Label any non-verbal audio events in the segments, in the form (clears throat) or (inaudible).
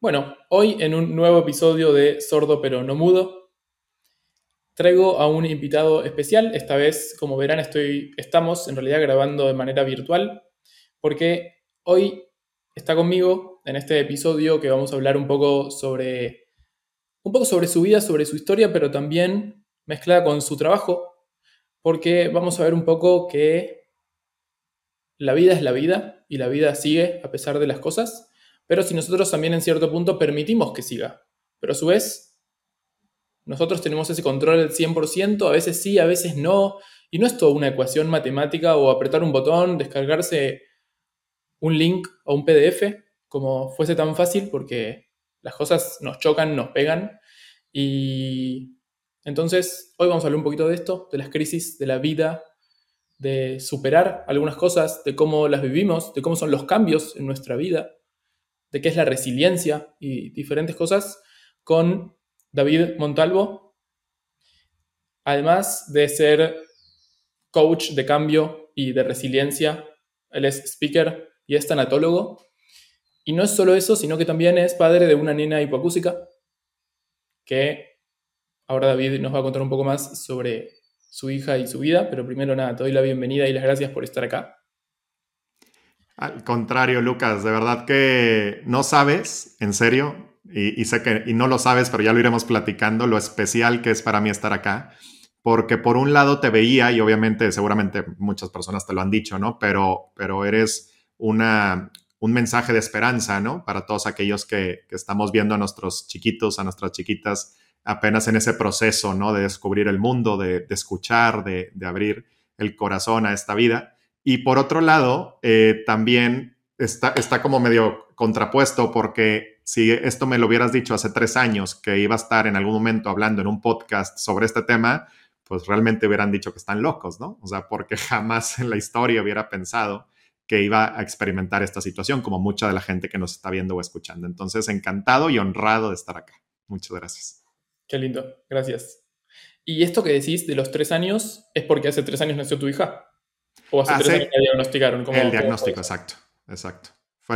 Bueno, hoy en un nuevo episodio de Sordo pero no mudo, traigo a un invitado especial. Esta vez, como verán, estoy, estamos en realidad grabando de manera virtual, porque hoy está conmigo en este episodio que vamos a hablar un poco sobre, un poco sobre su vida, sobre su historia, pero también mezclada con su trabajo, porque vamos a ver un poco que la vida es la vida y la vida sigue a pesar de las cosas pero si nosotros también en cierto punto permitimos que siga. Pero a su vez, nosotros tenemos ese control del 100%, a veces sí, a veces no, y no es toda una ecuación matemática o apretar un botón, descargarse un link o un PDF, como fuese tan fácil, porque las cosas nos chocan, nos pegan, y entonces hoy vamos a hablar un poquito de esto, de las crisis, de la vida, de superar algunas cosas, de cómo las vivimos, de cómo son los cambios en nuestra vida de qué es la resiliencia y diferentes cosas con David Montalvo, además de ser coach de cambio y de resiliencia, él es speaker y es tanatólogo. Y no es solo eso, sino que también es padre de una nena hipoacúsica, que ahora David nos va a contar un poco más sobre su hija y su vida, pero primero nada, te doy la bienvenida y las gracias por estar acá. Al contrario, Lucas, de verdad que no sabes, en serio, y, sé que y no lo sabes, pero ya lo iremos platicando, lo especial que es para mí estar acá, porque por un lado te veía y obviamente seguramente muchas personas te lo han dicho, ¿no? Pero, pero eres una, un mensaje de esperanza, ¿no? Para todos aquellos que, estamos viendo a nuestros chiquitos, a nuestras chiquitas, apenas en ese proceso, ¿no? De descubrir el mundo, de, escuchar, de, de abrir el corazón a esta vida. Y por otro lado, eh, también está, está como medio contrapuesto porque si esto me lo hubieras dicho hace tres años, que iba a estar en algún momento hablando en un podcast sobre este tema, pues realmente hubieran dicho que están locos, ¿no? O sea, porque (laughs) jamás en la historia hubiera pensado que iba a experimentar esta situación, como mucha de la gente que nos está viendo o escuchando. Entonces, encantado y honrado de estar acá. Muchas gracias. Qué lindo, gracias. Y esto que decís de los tres años es porque hace tres años nació tu hija. O hace tres años que diagnosticaron. el diagnóstico, exacto, exacto.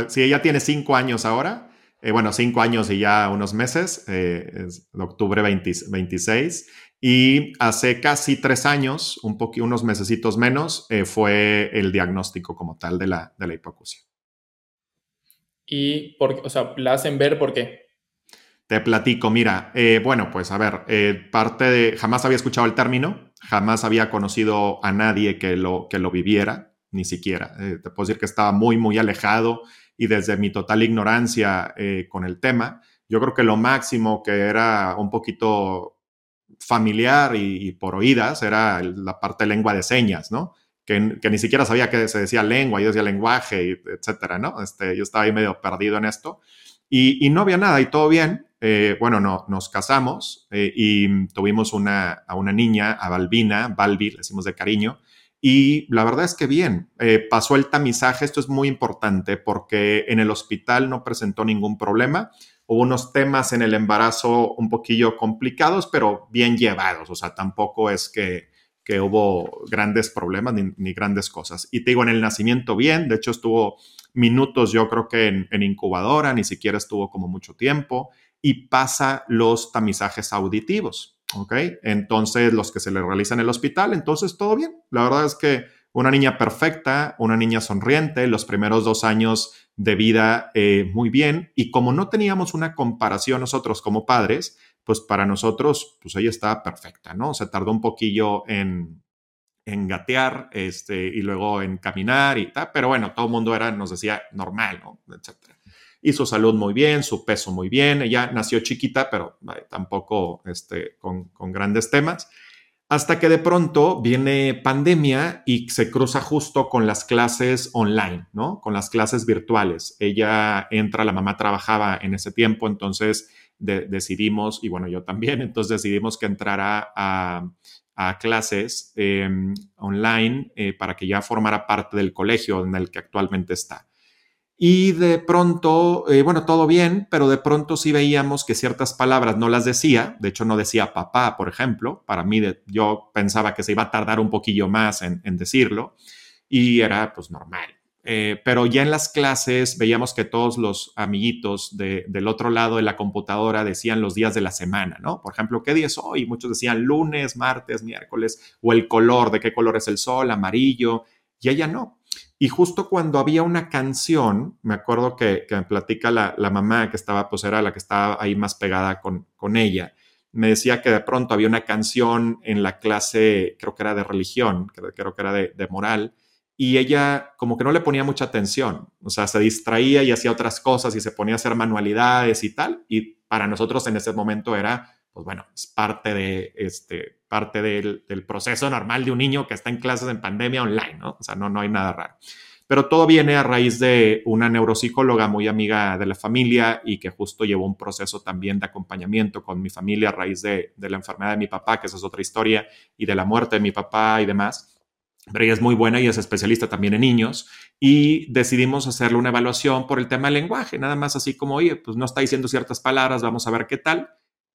si ella tiene cinco años ahora, eh, bueno, cinco años y ya unos meses, eh, es octubre 26, y hace casi tres años, un unos mesecitos menos, eh, fue el diagnóstico como tal de la, de la hipoacusia. ¿Y por, o sea, la hacen ver por qué? Te platico, mira, bueno, pues a ver, parte de, jamás había escuchado el término, jamás había conocido a nadie que lo, que lo viviera, ni siquiera. Eh, te puedo decir que estaba muy, muy alejado y desde mi total ignorancia eh, con el tema, yo creo que lo máximo que era un poquito familiar y, por oídas era la parte lengua de señas, ¿no? Que, ni siquiera sabía que se decía lengua, yo decía lenguaje, etcétera, ¿no? Este, yo estaba ahí medio perdido en esto y, y no había nada y todo bien. Eh, bueno, no, nos casamos eh, y tuvimos una, a una niña, a Balbina, Balbi, le decimos de cariño, y la verdad es que bien, eh, pasó el tamizaje, esto es muy importante porque en el hospital no presentó ningún problema, hubo unos temas en el embarazo un poquillo complicados, pero bien llevados, o sea, tampoco es que, que hubo grandes problemas ni, ni, grandes cosas. Y te digo, en el nacimiento bien, de hecho estuvo minutos yo creo que en, incubadora, ni siquiera estuvo como mucho tiempo y pasa los tamizajes auditivos. ¿Ok? Entonces, los que se le realizan en el hospital, entonces todo bien. La verdad es que una niña perfecta, una niña sonriente, los primeros dos años de vida eh, muy bien. Y como no teníamos una comparación nosotros como padres, pues para nosotros, pues ella estaba perfecta, ¿no? Se tardó un poquillo en, en gatear este, y luego en caminar y tal, pero bueno, todo el mundo era, nos decía normal, ¿no? Etcétera y su salud muy bien, su peso muy bien. Ella nació chiquita, pero tampoco este, con, grandes temas. Hasta que de pronto viene pandemia y se cruza justo con las clases online, ¿no? Con las clases virtuales. Ella entra, la mamá trabajaba en ese tiempo, entonces decidimos, y bueno, yo también, (laughs) entonces decidimos que entrara a, clases em, online eh, para que ya formara parte del colegio en el que actualmente está. Y de pronto, eh, bueno, todo bien, pero de pronto sí veíamos que ciertas palabras no las decía. De hecho, no decía papá, por ejemplo. Para mí, yo pensaba que se iba a tardar un poquillo más en, decirlo. Y era pues normal. Eh, pero ya en las clases veíamos que todos los amiguitos del otro lado de la computadora decían los días de la semana, ¿no? Por ejemplo, ¿qué día es hoy? Muchos decían lunes, martes, miércoles, o el color, de qué color es el sol, amarillo, y ella no. Y justo cuando había una canción, me acuerdo que, me platica la, mamá que estaba, pues era la que estaba ahí más pegada con, con ella, me decía que de pronto había una canción en la clase, creo que era de religión, creo, que era de moral, y ella como que no le ponía mucha atención, o sea, se distraía y hacía otras cosas y se ponía a hacer manualidades y tal, y para nosotros en ese momento era, pues bueno, es parte, de, este, parte del, proceso normal de un niño que está en clases en pandemia online, ¿no? O sea, no, no hay nada raro. Pero todo viene a raíz de una neuropsicóloga muy amiga de la familia y que justo llevó un proceso también de acompañamiento con mi familia a raíz de, de la enfermedad de mi papá, que esa es otra historia, y de la muerte de mi papá y demás pero ella es muy buena y es especialista también en niños y decidimos hacerle una evaluación por el tema del lenguaje, nada más así como, oye, pues no está diciendo ciertas palabras, vamos a ver qué tal.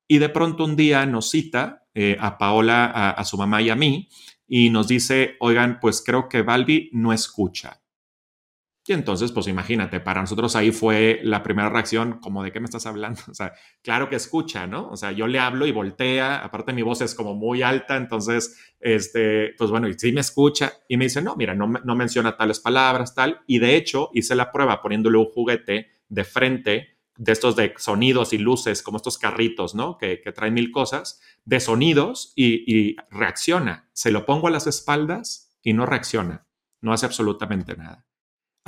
Y de pronto un día nos cita eh, a Paola, a, su mamá y a mí, y nos dice, oigan, pues creo que Balbi no escucha. Y entonces, pues imagínate, para nosotros ahí fue la primera reacción, como de qué me estás hablando. (laughs) O sea, claro que escucha, ¿no? O sea, yo le hablo y voltea, aparte mi voz es como muy alta, entonces, este, pues bueno, y sí me escucha y me dice, no, mira, no, no menciona tales palabras, tal. Y de hecho, hice la prueba poniéndole un juguete de frente de estos de sonidos y luces, como estos carritos, ¿no? Que, que traen mil cosas, de sonidos y, y reacciona. Se lo pongo a las espaldas y no reacciona, no hace absolutamente nada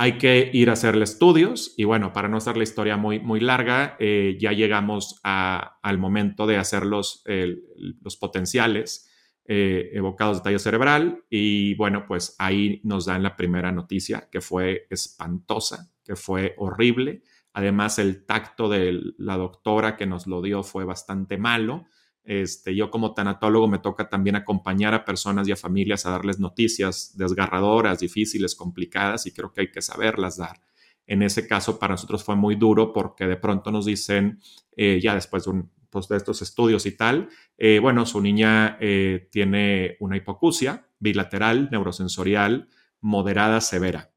hay que ir a hacerle estudios y bueno, para no hacer la historia muy, muy larga, eh, ya llegamos al momento de hacer los, los potenciales eh, evocados de tallo cerebral y bueno, pues ahí nos dan la primera noticia que fue espantosa, que fue horrible. Además, el tacto de la doctora que nos lo dio fue bastante malo. Este, yo como tanatólogo me toca también acompañar a personas y a familias a darles noticias desgarradoras, difíciles, complicadas y creo que hay que saberlas dar. En ese caso para nosotros fue muy duro porque de pronto nos dicen, eh, ya después de, pues, de, estos estudios y tal, eh, bueno, su niña eh, tiene una hipocusia bilateral, neurosensorial, moderada, severa.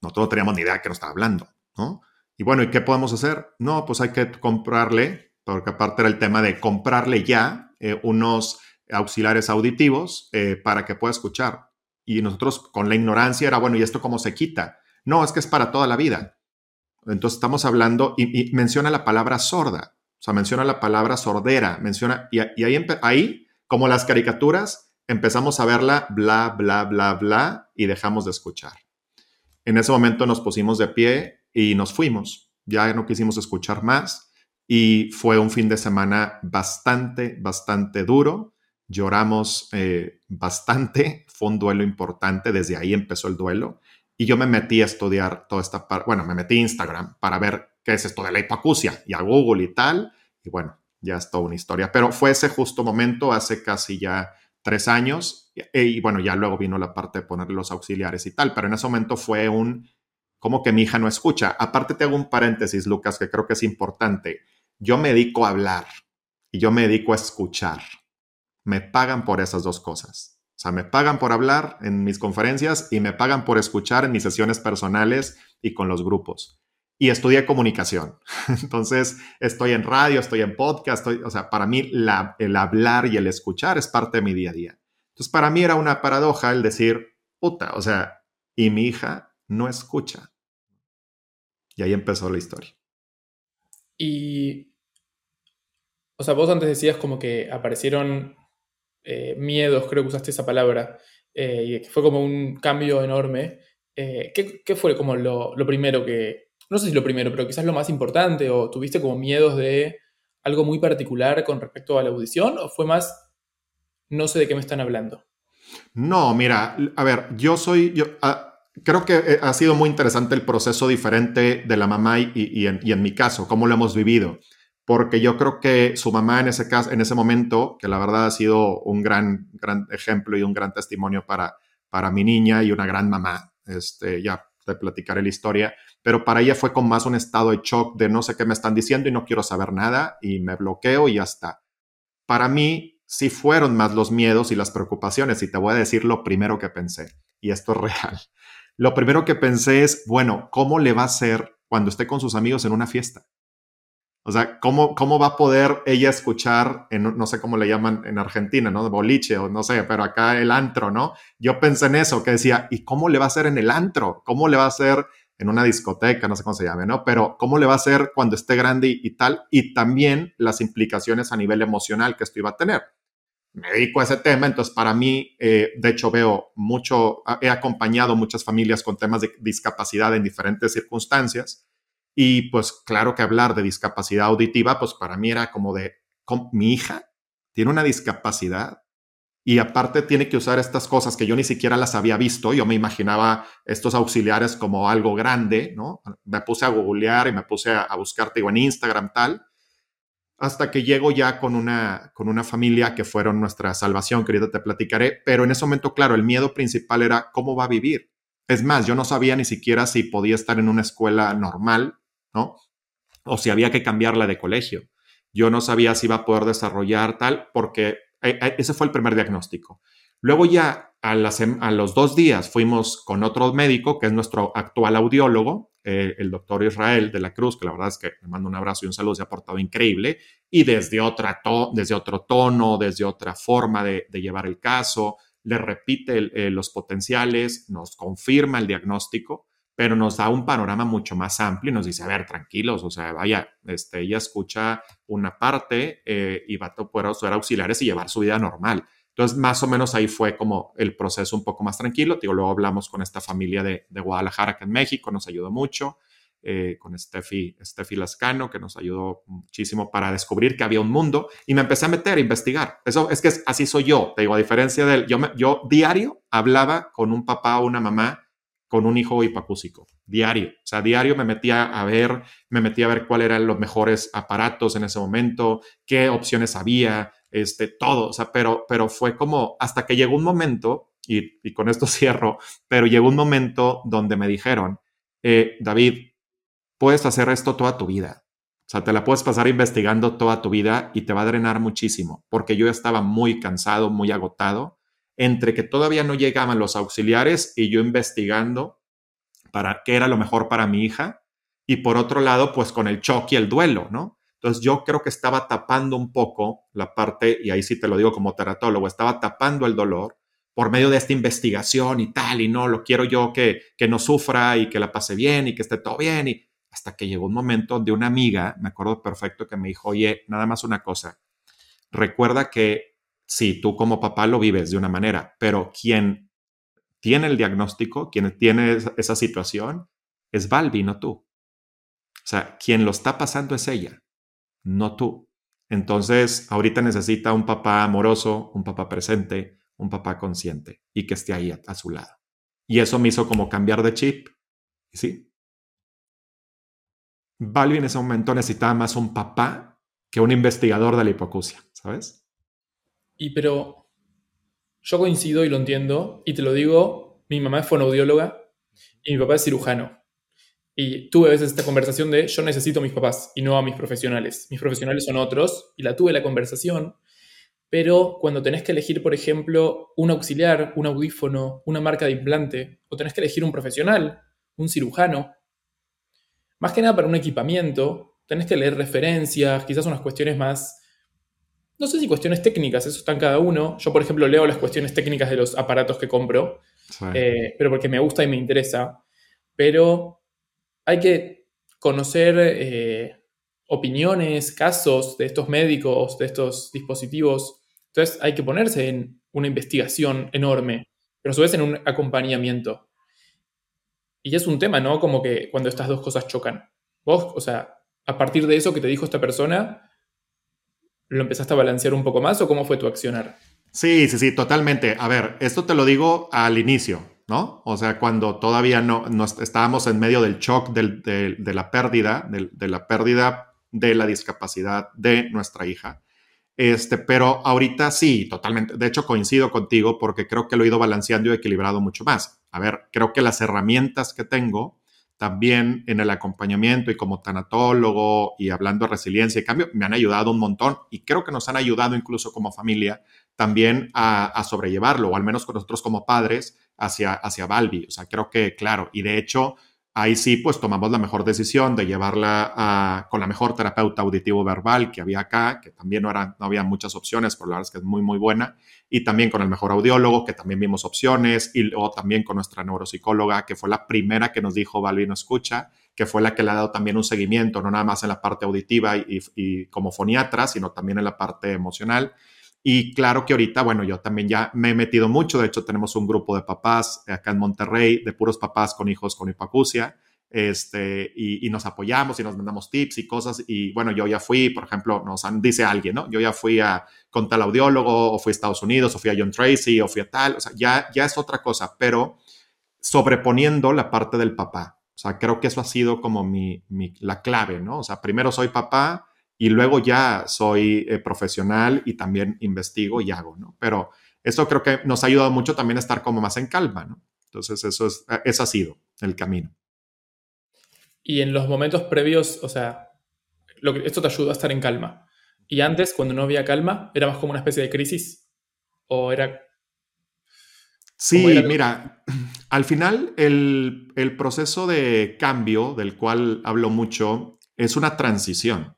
Nosotros no teníamos ni idea de qué nos estaba hablando, ¿no? Y bueno, ¿y qué podemos hacer? No, pues hay que comprarle porque aparte era el tema de comprarle ya eh, unos auxiliares auditivos eh, para que pueda escuchar. Y nosotros con la ignorancia era, bueno, ¿y esto cómo se quita? No, es que es para toda la vida. Entonces estamos hablando y, menciona la palabra sorda, o sea, menciona la palabra sordera, menciona, y, ahí, ahí, como las caricaturas, empezamos a verla bla, bla, bla, bla, y dejamos de escuchar. En ese momento nos pusimos de pie y nos fuimos. Ya no quisimos escuchar más y fue un fin de semana bastante, bastante duro. Lloramos eh, bastante, fue un duelo importante, desde ahí empezó el duelo. Y yo me metí a estudiar toda esta parte, bueno, me metí a Instagram para ver qué es esto de la hipoacusia y a Google y tal. Y bueno, ya es toda una historia. Pero fue ese justo momento, hace casi ya tres años. Y, bueno, ya luego vino la parte de poner los auxiliares y tal. Pero en ese momento fue un, como que mi hija no escucha. Aparte te hago un paréntesis, Lucas, que creo que es importante yo me dedico a hablar y yo me dedico a escuchar. Me pagan por esas dos cosas. O sea, me pagan por hablar en mis conferencias y me pagan por escuchar en mis sesiones personales y con los grupos. Y estudié comunicación. (laughs) Entonces, estoy en radio, estoy en podcast. o sea, para mí el hablar y el escuchar es parte de mi día a día. Entonces, para mí era una paradoja el decir, puta, o sea, y mi hija no escucha. Y ahí empezó la historia. Y o sea, vos antes decías como que aparecieron eh, miedos, creo que usaste esa palabra, eh, y que fue como un cambio enorme. Eh, ¿qué, fue como lo, primero que, no sé si lo primero, pero quizás lo más importante, o tuviste como miedos de algo muy particular con respecto a la audición, o fue más, no sé de qué me están hablando? No, mira, a ver, yo soy, yo, ah, creo que ha sido muy interesante el proceso diferente de la mamá en, y en mi caso, cómo lo hemos vivido porque yo creo que su mamá en ese caso, en ese momento, que la verdad ha sido un gran, gran ejemplo y un gran testimonio para, para mi niña y una gran mamá, este, ya te platicaré la historia, pero para ella fue con más un estado de shock de no sé qué me están diciendo y no quiero saber nada y me bloqueo y ya está. Para mí sí fueron más los miedos y las preocupaciones y te voy a decir lo primero que pensé, y esto es real. lo primero que pensé es, bueno, ¿cómo le va a hacer cuando esté con sus amigos en una fiesta? O sea, ¿cómo, ¿cómo va a poder ella escuchar, en, no sé cómo le llaman en Argentina, ¿no? Boliche o no sé, pero acá el antro, ¿no? Yo pensé en eso, que decía, ¿y cómo le va a hacer en el antro? ¿Cómo le va a hacer en una discoteca? No sé cómo se llame, ¿no? Pero ¿cómo le va a hacer cuando esté grande y, y tal? Y también las implicaciones a nivel emocional que esto iba a tener. Me dedico a ese tema, entonces para mí, eh, de hecho, veo mucho, he acompañado muchas familias con temas de discapacidad en diferentes circunstancias y pues claro que hablar de discapacidad auditiva, pues para mí era como de, mi hija tiene una discapacidad y aparte tiene que usar estas cosas que yo ni siquiera las había visto. Yo me imaginaba estos auxiliares como algo grande, ¿no? Me puse a googlear y me puse a, a buscar, digo, en Instagram tal, hasta que llego ya con una, con una familia que fueron nuestra salvación, que ahorita te platicaré, pero en ese momento, claro, el miedo principal era cómo va a vivir. Es más, yo no sabía ni siquiera si podía estar en una escuela normal ¿no? O si había que cambiarla de colegio. Yo no sabía si iba a poder desarrollar tal, porque eh, eh, ese fue el primer diagnóstico. Luego ya a, los dos días fuimos con otro médico, que es nuestro actual audiólogo, eh, el doctor Israel de la Cruz, que la verdad es que me mando un abrazo y un saludo, se ha portado increíble, y desde, otra desde otro tono, desde otra forma de, llevar el caso, le repite los potenciales, nos confirma el diagnóstico pero nos da un panorama mucho más amplio y nos dice, a ver, tranquilos, o sea, vaya, este, ella escucha una parte eh, y va a poder usar auxiliares y llevar su vida normal. Entonces, más o menos ahí fue como el proceso un poco más tranquilo. Digo, luego hablamos con esta familia de, de Guadalajara, que en México nos ayudó mucho, eh, con Steffi, Steffi Lascano, que nos ayudó muchísimo para descubrir que había un mundo y me empecé a meter a investigar. Eso es que así soy yo, te digo, a diferencia de él, yo, yo diario hablaba con un papá o una mamá con un hijo hipacúsico, diario. O sea, diario me metía a ver, me metía a ver cuáles eran los mejores aparatos en ese momento, qué opciones había, este, todo. O sea, pero, pero fue como hasta que llegó un momento, y, con esto (laughs) cierro, pero llegó un momento donde me dijeron, eh, David, puedes hacer esto toda tu vida. O sea, te la puedes pasar investigando toda tu vida y te va a drenar muchísimo, porque yo estaba muy cansado, muy agotado entre que todavía no llegaban los auxiliares y yo investigando para qué era lo mejor para mi hija, y por otro lado, pues con el choque y el duelo, ¿no? Entonces yo creo que estaba tapando un poco la parte, y ahí sí te lo digo como teratólogo, estaba tapando el dolor por medio de esta investigación y tal, y no, lo quiero yo que, que no sufra y que la pase bien y que esté todo bien, y hasta que llegó un momento de una amiga, me acuerdo perfecto, que me dijo, oye, nada más una cosa, recuerda que sí, tú como papá lo vives de una manera, pero quien tiene el diagnóstico, quien tiene esa situación, es Balbi, no tú. O sea, quien lo está pasando es ella, no tú. Entonces, ahorita necesita un papá amoroso, un papá presente, un papá consciente y que esté ahí a, su lado. Y eso me hizo como cambiar de chip. ¿Sí? Balbi en ese momento necesitaba más un papá que un investigador de la hipocusia, ¿sabes? Y pero yo coincido y lo entiendo, y te lo digo, mi mamá es fonoaudióloga y mi papá es cirujano. Y tuve a veces esta conversación de yo necesito a mis papás y no a mis profesionales. Mis profesionales son otros, y la tuve la conversación, pero cuando tenés que elegir, por ejemplo, un auxiliar, un audífono, una marca de implante, o tenés que elegir un profesional, un cirujano, más que nada para un equipamiento, tenés que leer referencias, quizás unas cuestiones más no sé si cuestiones técnicas, eso está en cada uno. Yo, por ejemplo, leo las cuestiones técnicas de los aparatos que compro, eh, pero porque me gusta y me interesa. Pero hay que conocer eh, opiniones, casos de estos médicos, de estos dispositivos. Entonces hay que ponerse en una investigación enorme, pero a su vez en un acompañamiento. Y es un tema, ¿no? Como que cuando estas dos cosas chocan. Vos, o sea, a partir de eso que te dijo esta persona, ¿Lo empezaste a balancear un poco más o cómo fue tu accionar? Sí, sí, sí, totalmente. A ver, esto te lo digo al inicio, ¿no? O sea, cuando todavía no, estábamos en medio del shock de, la pérdida, de, la pérdida de la discapacidad de nuestra hija. Este, pero ahorita sí, totalmente. De hecho, coincido contigo porque creo que lo he ido balanceando y equilibrado mucho más. A ver, creo que las herramientas que tengo también en el acompañamiento y como tanatólogo y hablando de resiliencia y cambio, me han ayudado un montón y creo que nos han ayudado incluso como familia también a, sobrellevarlo, o al menos con nosotros como padres, hacia, hacia Balbi. O sea, creo que, claro, y de hecho, ahí sí, pues tomamos la mejor decisión de llevarla con la mejor terapeuta auditivo verbal que había acá, que también no, era, no había muchas opciones, pero la verdad es que es muy, muy buena, y también con el mejor audiólogo, que también vimos opciones, y luego también con nuestra neuropsicóloga, que fue la primera que nos dijo, Balbi no escucha, que fue la que le ha dado también un seguimiento, no nada más en la parte auditiva y, y como foniatra, sino también en la parte emocional. Y claro que ahorita, bueno, yo también ya me he metido mucho, de hecho tenemos un grupo de papás acá en Monterrey, de puros papás con hijos con hipacusia, este, y, nos apoyamos y nos mandamos tips y cosas. Y bueno, yo ya fui, por ejemplo, nos dice alguien, ¿no? Yo ya fui a, con tal audiólogo, o fui a Estados Unidos, o fui a John Tracy, o fui a tal, o sea, ya, ya es otra cosa, pero sobreponiendo la parte del papá. O sea, creo que eso ha sido como mi, mi la clave, ¿no? O sea, primero soy papá, y luego ya soy eh, profesional y también investigo y hago, ¿no? Pero eso creo que nos ha ayudado mucho también a estar como más en calma, ¿no? Entonces, eso es, eh, ese ha sido el camino. Y en los momentos previos, o sea, lo que, esto te ayudó a estar en calma. Y antes, cuando no había calma, era más como una especie de crisis. ¿O era Sí, mira, (clears throat) al final el, el, proceso de cambio del cual hablo mucho es una transición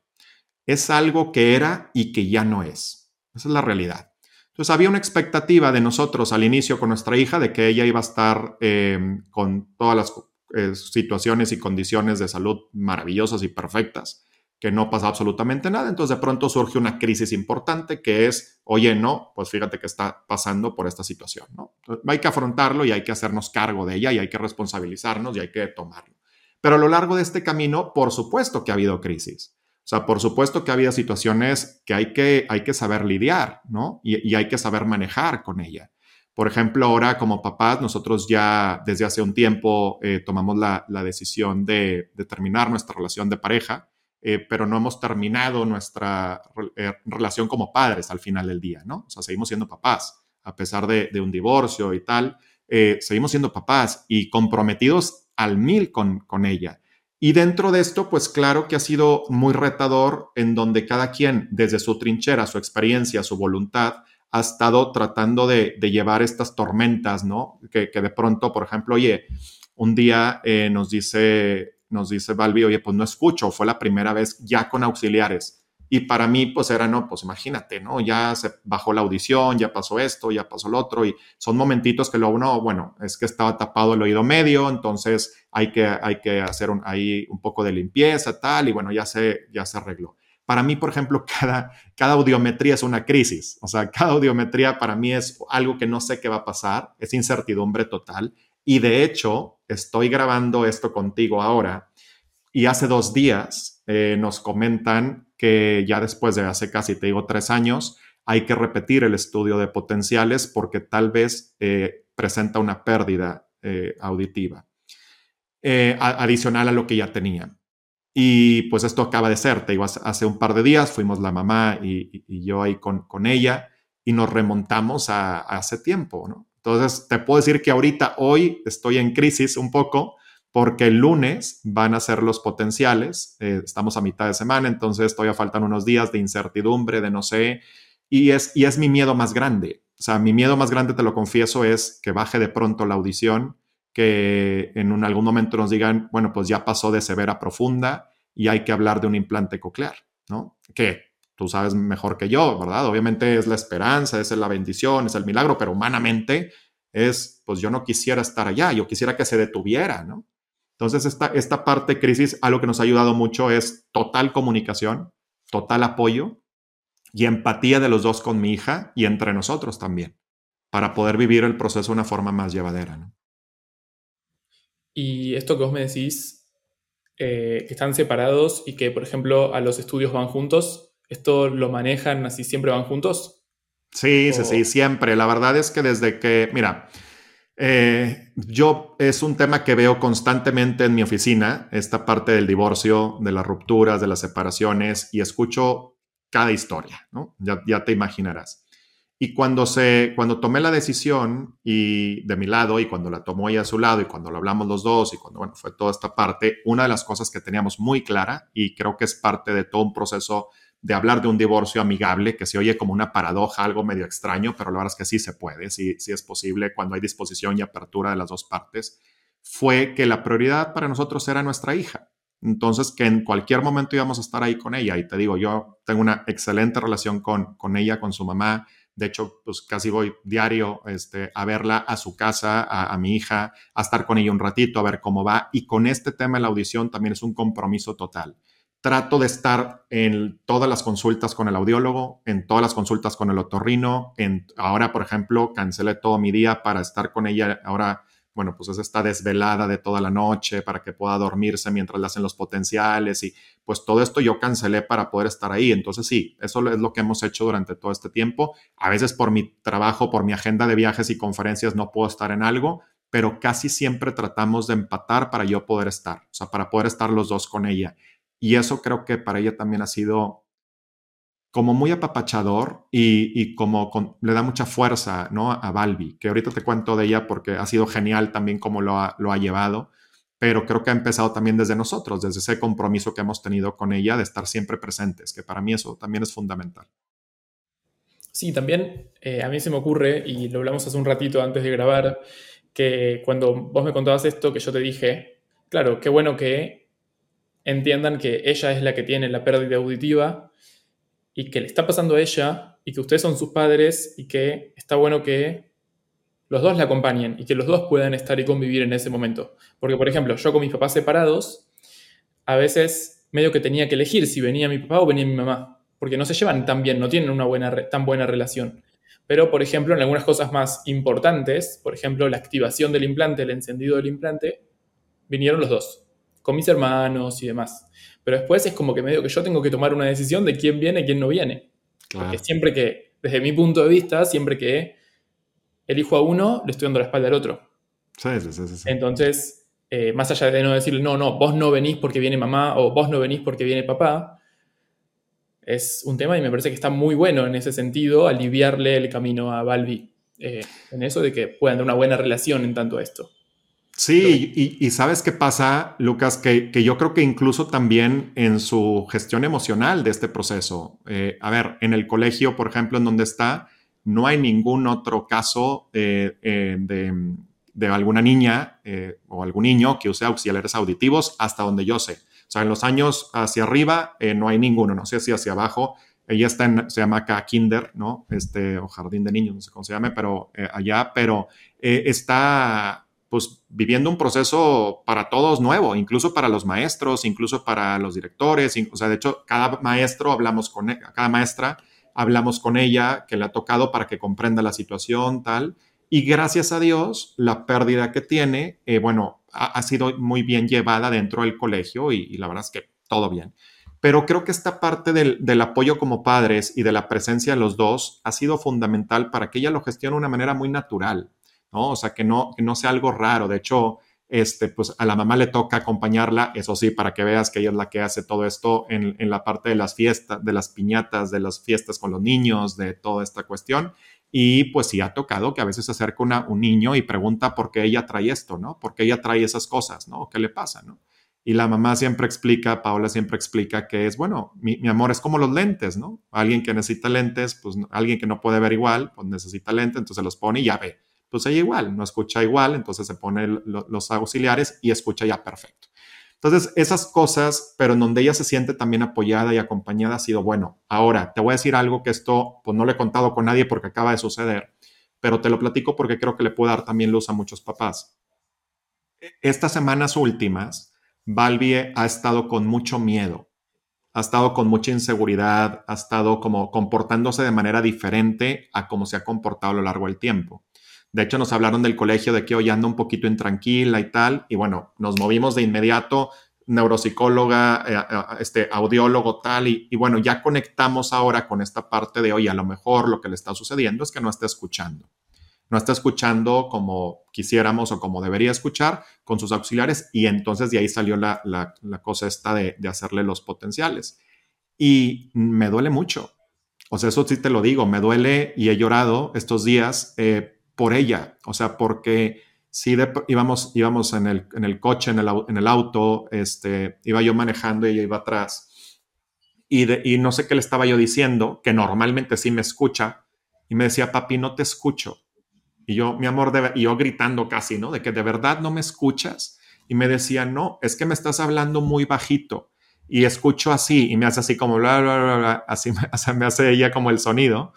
es algo que era y que ya no es. Esa es la realidad. Entonces había una expectativa de nosotros al inicio con nuestra hija de que ella iba a estar eh, con todas las eh, situaciones y condiciones de salud maravillosas y perfectas, que no pasa absolutamente nada. Entonces de pronto surge una crisis importante que es, oye, no, pues fíjate que está pasando por esta situación. ¿no? hay que afrontarlo y hay que hacernos cargo de ella y hay que responsabilizarnos y hay que tomarlo. Pero a lo largo de este camino, por supuesto que ha habido crisis. O sea, por supuesto que había situaciones que hay que, hay que saber lidiar, ¿no? Y, hay que saber manejar con ella. Por ejemplo, ahora como papás, nosotros ya desde hace un tiempo eh, tomamos la, decisión de, terminar nuestra relación de pareja, eh, pero no hemos terminado nuestra eh, relación como padres al final del día, ¿no? O sea, seguimos siendo papás, a pesar de, un divorcio y tal, seguimos siendo papás y comprometidos al mil con, con ella. Y dentro de esto, pues claro que ha sido muy retador en donde cada quien, desde su trinchera, su experiencia, su voluntad, ha estado tratando de, llevar estas tormentas, ¿no? Que, de pronto, por ejemplo, oye, un día eh, nos dice, nos dice Balbi, oye, pues no escucho, fue la primera vez ya con auxiliares. Y para mí, pues era, no, pues imagínate, ¿no? Ya se bajó la audición, ya pasó esto, ya pasó lo otro, y son momentitos que luego uno, bueno, es que estaba tapado el oído medio, entonces hay que, hay que hacer un, ahí un poco de limpieza, tal, y bueno, ya se, ya se arregló. Para mí, por ejemplo, (laughs) cada, cada audiometría es una crisis, o sea, cada audiometría para mí es algo que no sé qué va a pasar, es incertidumbre total, y de hecho, estoy grabando esto contigo ahora, y hace dos días eh, nos comentan que ya después de hace casi, te digo, tres años, hay que repetir el estudio de potenciales porque tal vez eh, presenta una pérdida eh, auditiva adicional a lo que ya tenía. Y pues esto acaba de ser, te digo, hace, un par de días fuimos la mamá y, yo ahí con, con, ella y nos remontamos a, a hace tiempo, ¿no? Entonces, te puedo decir que ahorita, hoy, estoy en crisis un poco porque el lunes van a ser los potenciales, eh, estamos a mitad de semana, entonces todavía faltan unos días de incertidumbre, de no sé, y es, y es mi miedo más grande. O sea, mi miedo más grande, te lo confieso, es que baje de pronto la audición, que en algún momento nos digan, bueno, pues ya pasó de severa a profunda y hay que hablar de un implante coclear, ¿no? Que tú sabes mejor que yo, ¿verdad? Obviamente es la esperanza, es la bendición, es el milagro, pero humanamente es, pues yo no quisiera estar allá, yo quisiera que se detuviera, ¿no? Entonces, esta, esta parte crisis, algo que nos ha ayudado mucho es total comunicación, total apoyo y empatía de los dos con mi hija y entre nosotros también, para poder vivir el proceso de una forma más llevadera. Y esto que vos me decís, eh, que están separados y que, por ejemplo, a los estudios van juntos, ¿esto lo manejan así, siempre van juntos? Sí, sí, sí, siempre. La verdad es que desde que, mira, eh, yo es un tema que veo constantemente en mi oficina, esta parte del divorcio, de las rupturas, de las separaciones, y escucho cada historia. Ya, ya te imaginarás. Y cuando, se, cuando tomé la decisión y de mi lado, y cuando la tomó ella a su lado, y cuando lo hablamos los dos, y cuando bueno, fue toda esta parte, una de las cosas que teníamos muy clara, y creo que es parte de todo un proceso de hablar de un divorcio amigable, que se oye como una paradoja, algo medio extraño, pero la verdad es que sí se puede, sí, sí es posible cuando hay disposición y apertura de las dos partes, fue que la prioridad para nosotros era nuestra hija. Entonces, que en cualquier momento íbamos a estar ahí con ella. Y te digo, yo tengo una excelente relación con, con ella, con su mamá. De hecho, pues casi voy diario este, a verla a su casa, a, a, mi hija, a estar con ella un ratito, a ver cómo va. Y con este tema de la audición también es un compromiso total. Trato de estar en todas las consultas con el audiólogo, en todas las consultas con el otorrino. En, ahora, por ejemplo, cancelé todo mi día para estar con ella. Ahora bueno, pues es esta desvelada de toda la noche para que pueda dormirse mientras le hacen los potenciales y pues todo esto yo cancelé para poder estar ahí. Entonces sí, eso es lo que hemos hecho durante todo este tiempo. A veces por mi trabajo, por mi agenda de viajes y conferencias no puedo estar en algo, pero casi siempre tratamos de empatar para yo poder estar, o sea, para poder estar los dos con ella. Y eso creo que para ella también ha sido como muy apapachador y, como le da mucha fuerza ¿no? a Balbi, que ahorita te cuento de ella porque ha sido genial también como lo ha, lo ha llevado, pero creo que ha empezado también desde nosotros, desde ese compromiso que hemos tenido con ella de estar siempre presentes, que para mí eso también es fundamental. Sí, también eh, a mí se me ocurre, y lo hablamos hace un ratito antes de grabar, que cuando vos me contabas esto, que yo te dije, claro, qué bueno que entiendan que ella es la que tiene la pérdida auditiva y que le está pasando a ella y que ustedes son sus padres y que está bueno que los dos la acompañen y que los dos puedan estar y convivir en ese momento. Porque, por ejemplo, yo con mis papás separados, a veces medio que tenía que elegir si venía mi papá o venía mi mamá, porque no se llevan tan bien, no tienen una buena, tan buena relación. Pero, por ejemplo, en algunas cosas más importantes, por ejemplo, la activación del implante, el encendido del implante, vinieron los dos, con mis hermanos y demás. Pero después es como que medio que yo tengo que tomar una decisión de quién viene y quién no viene. Porque siempre que, desde mi punto de vista, siempre que elijo a uno, le estoy dando la espalda al otro. Sí, sí, sí. Entonces, eh, más allá de no decirle, no, no, vos no venís porque viene mamá o vos no venís porque viene papá, es un tema y me parece que está muy bueno en ese sentido, aliviarle el camino a Balbi eh, en eso de que puedan tener una buena relación en tanto esto. Sí, y, sabes qué pasa, Lucas, que, yo creo que incluso también en su gestión emocional de este proceso. Eh, a ver, en el colegio, por ejemplo, en donde está, no hay ningún otro caso eh, eh, de, alguna niña o algún niño que use auxiliares auditivos hasta donde yo sé. O sea, en los años hacia arriba no hay ninguno, no sé si hacia abajo. Ella está en, se llama acá Kinder, ¿no? Este, o Jardín de Niños, no sé cómo se llame, pero allá, pero está pues viviendo un proceso para todos nuevo, incluso para los maestros, incluso para los directores, o sea, de hecho, cada maestro hablamos con ella, cada maestra hablamos con ella que le ha tocado para que comprenda la situación, tal, y gracias a Dios, la pérdida que tiene, eh, bueno, ha, sido muy bien llevada dentro del colegio y, la verdad es que todo bien. Pero creo que esta parte del, del, apoyo como padres y de la presencia de los dos ha sido fundamental para que ella lo gestione de una manera muy natural. O sea, que no, no sea algo raro. De hecho, este, pues a la mamá le toca acompañarla, eso sí, para que veas que ella es la que hace todo esto en, la parte de las fiestas, de las piñatas, de las fiestas con los niños, de toda esta cuestión. Y pues sí ha tocado que a veces se acerca un niño y pregunta por qué ella trae esto, ¿no? ¿Por qué ella trae esas cosas, ¿no? ¿Qué le pasa, ¿no? Y la mamá siempre explica, Paola siempre explica que es, bueno, mi, mi, amor es como los lentes, ¿no? Alguien que necesita lentes, pues alguien que no puede ver igual, pues necesita lentes, entonces los pone y ya ve pues ella igual, no escucha igual, entonces se pone los auxiliares y escucha ya perfecto. Entonces, esas cosas, pero en donde ella se siente también apoyada y acompañada, ha sido bueno. Ahora, te voy a decir algo que esto, pues no lo he contado con nadie porque acaba de suceder, pero te lo platico porque creo que le puede dar también luz a muchos papás. E, estas semanas últimas, Balbie ha estado con mucho miedo, ha estado con mucha inseguridad, ha estado como comportándose de manera diferente a como se ha comportado a lo largo del tiempo. De hecho, nos hablaron del colegio de que hoy anda un poquito intranquila y tal. Y bueno, nos movimos de inmediato, neuropsicóloga, eh, eh, este, audiólogo tal. Y, y, bueno, ya conectamos ahora con esta parte de hoy. A lo mejor lo que le está sucediendo es que no está escuchando. No está escuchando como quisiéramos o como debería escuchar con sus auxiliares. Y entonces de ahí salió la, la, cosa esta de, de hacerle los potenciales. Y me duele mucho. O sea, eso sí te lo digo, me duele y he llorado estos días eh, por ella, o sea, porque si íbamos, íbamos en, el, en el coche, en el, en el auto, este, iba yo manejando y ella iba atrás. y, no sé qué le estaba yo diciendo, que normalmente sí me escucha, y me decía, papi, no te escucho. Y yo, mi amor, de, y yo gritando casi, ¿no? De que de verdad no me escuchas. Y me decía, no, es que me estás hablando muy bajito. Y escucho así, y me hace así como, bla, bla, bla, bla así (laughs) me hace ella como el sonido.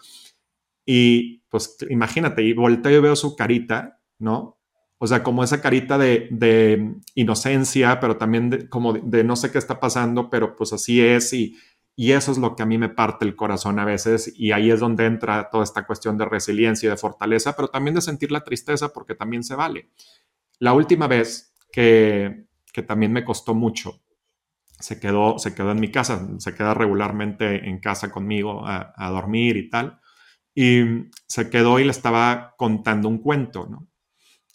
Y pues imagínate, y volteo y veo su carita, ¿no? O sea, como esa carita de, inocencia, pero también como de, no sé qué está pasando, pero pues así es y, y eso es lo que a mí me parte el corazón a veces y ahí es donde entra toda esta cuestión de resiliencia y de fortaleza, pero también de sentir la tristeza porque también se vale. La última vez que, que también me costó mucho, se quedó, se quedó en mi casa, se queda regularmente en casa conmigo a dormir y tal, y se quedó y le estaba contando un cuento, ¿no?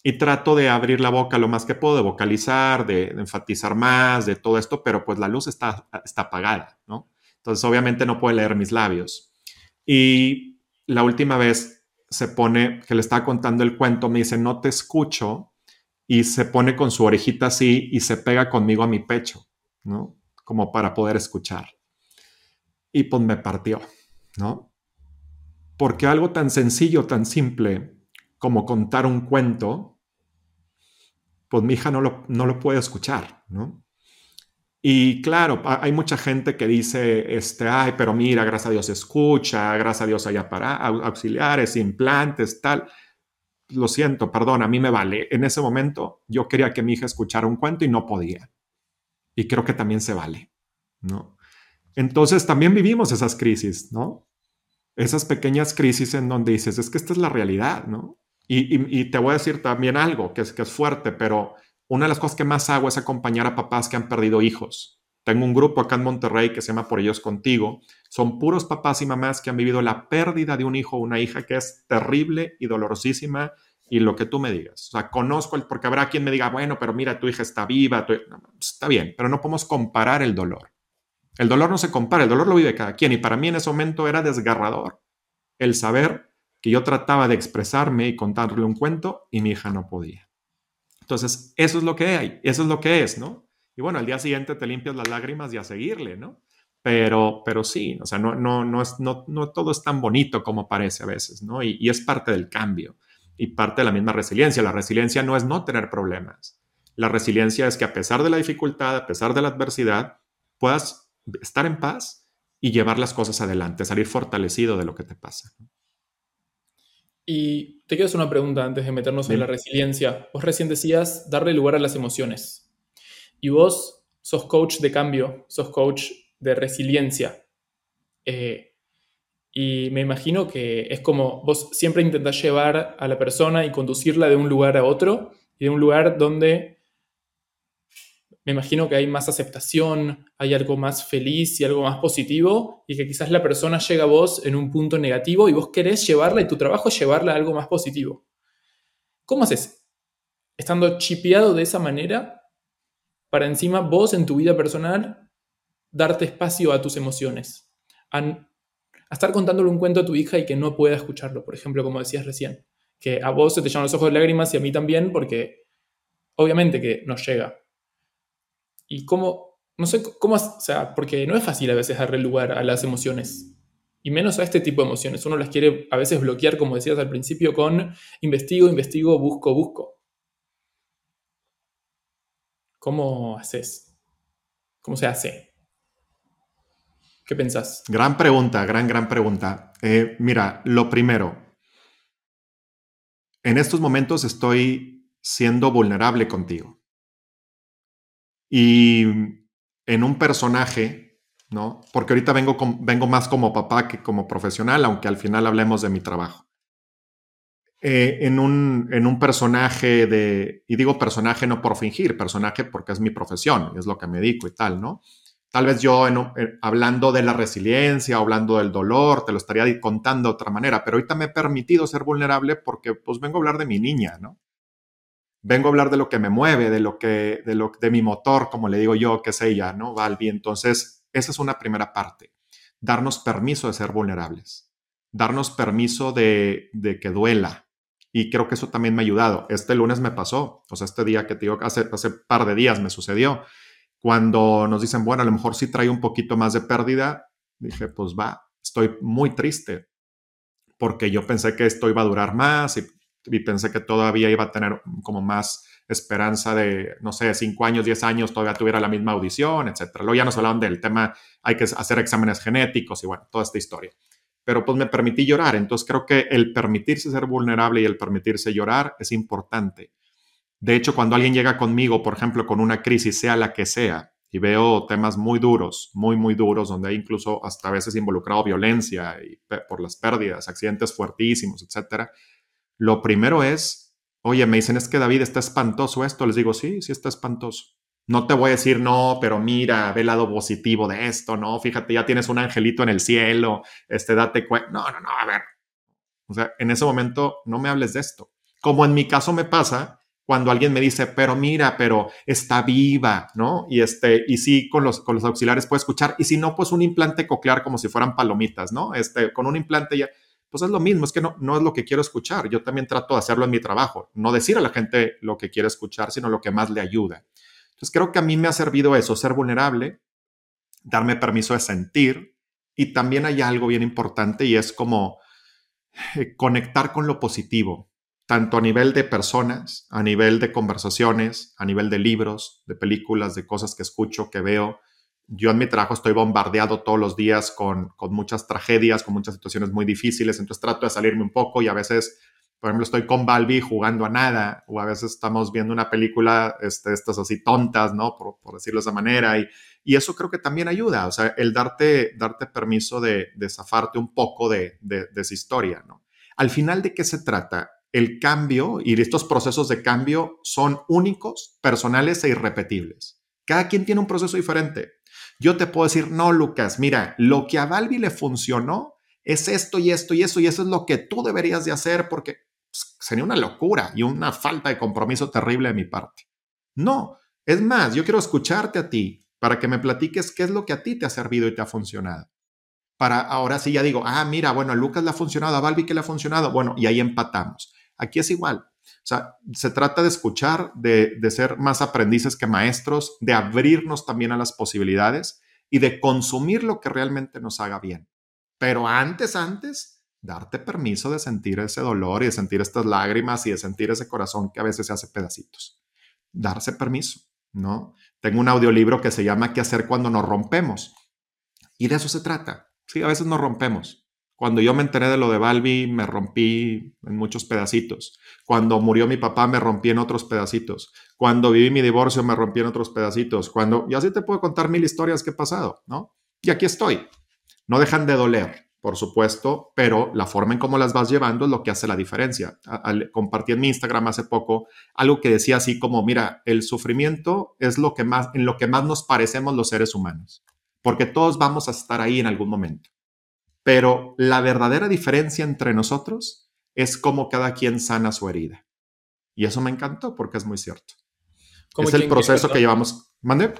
y trato de abrir la boca lo más que puedo, de vocalizar, de, enfatizar más, de todo esto, pero pues la luz está, está apagada, ¿no? Entonces obviamente no puede leer mis labios. Y la última vez se pone, que le estaba contando el cuento, me dice, no te escucho, y se pone con su orejita así y se pega conmigo a mi pecho, ¿no? Como para poder escuchar. Y pues me partió, ¿no? Porque algo tan sencillo, tan simple como contar un cuento, pues mi hija no lo, no lo puede escuchar, ¿no? Y claro, hay mucha gente que dice, este, ay, pero mira, gracias a Dios escucha, gracias a Dios hay auxiliares, implantes, tal. Lo siento, perdón, a mí me vale. En ese momento yo quería que mi hija escuchara un cuento y no podía. Y creo que también se vale, ¿no? Entonces también vivimos esas crisis, ¿no? Esas pequeñas crisis en donde dices, es que esta es la realidad, ¿no? Y, te voy a decir también algo que es, que es fuerte, pero una de las cosas que más hago es acompañar a papás que han perdido hijos. Tengo un grupo acá en Monterrey que se llama Por ellos contigo. Son puros papás y mamás que han vivido la pérdida de un hijo o una hija que es terrible y dolorosísima y lo que tú me digas. O sea, conozco el, porque habrá quien me diga, bueno, pero mira, tu hija está viva, está bien, pero no podemos comparar el dolor. El dolor no se compara, el dolor lo vive cada quien y para mí en ese momento era desgarrador el saber que yo trataba de expresarme y contarle un cuento y mi hija no podía. Entonces, eso es lo que hay, eso es lo que es, ¿no? Y bueno, al día siguiente te limpias las lágrimas y a seguirle, ¿no? Pero, pero sí, o sea, no, no, no, es, no, no todo es tan bonito como parece a veces, ¿no? Y, y es parte del cambio y parte de la misma resiliencia. La resiliencia no es no tener problemas. La resiliencia es que a pesar de la dificultad, a pesar de la adversidad, puedas estar en paz y llevar las cosas adelante, salir fortalecido de lo que te pasa. Y te quiero hacer una pregunta antes de meternos en la resiliencia. Vos recién decías darle lugar a las emociones. Y vos sos coach de cambio, sos coach de resiliencia. Eh, y me imagino que es como vos siempre intentás llevar a la persona y conducirla de un lugar a otro y de un lugar donde me imagino que hay más aceptación, hay algo más feliz y algo más positivo, y que quizás la persona llega a vos en un punto negativo y vos querés llevarla y tu trabajo es llevarla a algo más positivo. ¿Cómo haces? Estando chipeado de esa manera, para encima vos en tu vida personal darte espacio a tus emociones, a, estar contándole un cuento a tu hija y que no pueda escucharlo, por ejemplo, como decías recién, que a vos se te llenan los ojos de lágrimas y a mí también, porque obviamente que nos llega, y cómo, no sé cómo, o sea, porque no es fácil a veces darle lugar a las emociones. Y menos a este tipo de emociones. Uno las quiere a veces bloquear, como decías al principio, con investigo, investigo, busco, busco. ¿Cómo haces? ¿Cómo se hace? ¿Qué pensás? Gran pregunta, gran, gran pregunta. Eh, mira, lo primero, en estos momentos estoy siendo vulnerable contigo y en un personaje, ¿no? Porque ahorita vengo, vengo más como papá que como profesional, aunque al final hablemos de mi trabajo. Eh, en, un, en un personaje de, y digo personaje no por fingir, personaje porque es mi profesión, es lo que me dedico y tal, ¿no? Tal vez yo hablando de la resiliencia, hablando del dolor, te lo estaría contando de otra manera, pero ahorita me he permitido ser vulnerable porque pues vengo a hablar de mi niña, ¿no? Vengo a hablar de lo que me mueve, de lo que, de lo, de mi motor, como le digo yo, que es ella, ¿no? Valvi. Entonces, esa es una primera parte. Darnos permiso de ser vulnerables. Darnos permiso de, de que duela. Y creo que eso también me ha ayudado. Este lunes me pasó, o sea, este día que te digo, hace, hace par de días me sucedió. Cuando nos dicen, bueno, a lo mejor sí trae un poquito más de pérdida, dije, pues va, estoy muy triste porque yo pensé que esto iba a durar más y, pensé que todavía iba a tener como más esperanza de, no sé, cinco años, diez años, todavía tuviera la misma audición, etc. Luego ya nos hablaban del tema, hay que hacer exámenes genéticos y bueno, toda esta historia. Pero pues me permití llorar, entonces creo que el permitirse ser vulnerable y el permitirse llorar es importante. De hecho, cuando alguien llega conmigo, por ejemplo, con una crisis, sea la que sea, y veo temas muy duros, muy, muy duros, donde hay incluso hasta a veces involucrado violencia y por las pérdidas, accidentes fuertísimos, etcétera, lo primero es, oye, me dicen es que David está espantoso esto, les digo, sí, sí está espantoso. No te voy a decir, no, pero mira, ve el lado positivo de esto, no, fíjate, ya tienes un angelito en el cielo, este, date cuenta. No, no, no, a ver. O sea, en ese momento no me hables de esto. Como en mi caso me pasa, cuando alguien me dice, pero mira, pero está viva, ¿no? Y este, y sí, con los, con los auxiliares puede escuchar, y si no, pues un implante coclear como si fueran palomitas, ¿no? Este, con un implante ya, pues es lo mismo, es que no, no es lo que quiero escuchar. Yo también trato de hacerlo en mi trabajo, no decir a la gente lo que quiere escuchar, sino lo que más le ayuda. Entonces creo que a mí me ha servido eso, ser vulnerable, darme permiso de sentir, y también hay algo bien importante y es como eh, conectar con lo positivo tanto a nivel de personas, a nivel de conversaciones, a nivel de libros, de películas, de cosas que escucho, que veo. Yo en mi trabajo estoy bombardeado todos los días con, muchas tragedias, con muchas situaciones muy difíciles, entonces trato de salirme un poco y a veces, por ejemplo, estoy con Balbi jugando a nada o a veces estamos viendo una película, este, estas así tontas, ¿no? Por, decirlo de esa manera y, y, eso creo que también ayuda, o sea, el darte, darte permiso de, de zafarte un poco de, de, de esa historia, ¿no? Al final, ¿de qué se trata? el cambio y estos procesos de cambio son únicos, personales e irrepetibles. Cada quien tiene un proceso diferente. Yo te puedo decir, no, Lucas, mira, lo que a Balbi le funcionó es esto y esto y eso y eso es lo que tú deberías de hacer porque pues, sería una locura y una falta de compromiso terrible de mi parte. No, es más, yo quiero escucharte a ti para que me platiques qué es lo que a ti te ha servido y te ha funcionado. Para ahora sí ya digo, ah, mira, bueno, a Lucas le ha funcionado, a Balbi que le ha funcionado, bueno, y ahí empatamos. Aquí es igual. O sea, se trata de escuchar, de, ser más aprendices que maestros, de abrirnos también a las posibilidades y de consumir lo que realmente nos haga bien. Pero antes, antes, darte permiso de sentir ese dolor y de sentir estas lágrimas y de sentir ese corazón que a veces se hace pedacitos. Darse permiso, ¿no? Tengo un audiolibro que se llama ¿Qué hacer cuando nos rompemos? Y de eso se trata. Sí, a veces nos rompemos. Cuando yo me enteré de lo de Balbi, me rompí en muchos pedacitos. Cuando murió mi papá, me rompí en otros pedacitos. Cuando viví mi divorcio, me rompí en otros pedacitos. Cuando, y así te puedo contar mil historias que he pasado, ¿no? Y aquí estoy. No dejan de doler, por supuesto, pero la forma en cómo las vas llevando es lo que hace la diferencia. compartí en mi Instagram hace poco algo que decía así como, mira, el sufrimiento es lo que más, en lo que más nos parecemos los seres humanos, porque todos vamos a estar ahí en algún momento. Pero la verdadera diferencia entre nosotros es cómo cada quien sana su herida. Y eso me encantó porque es muy cierto. Es el proceso que llevamos. ¿Mande?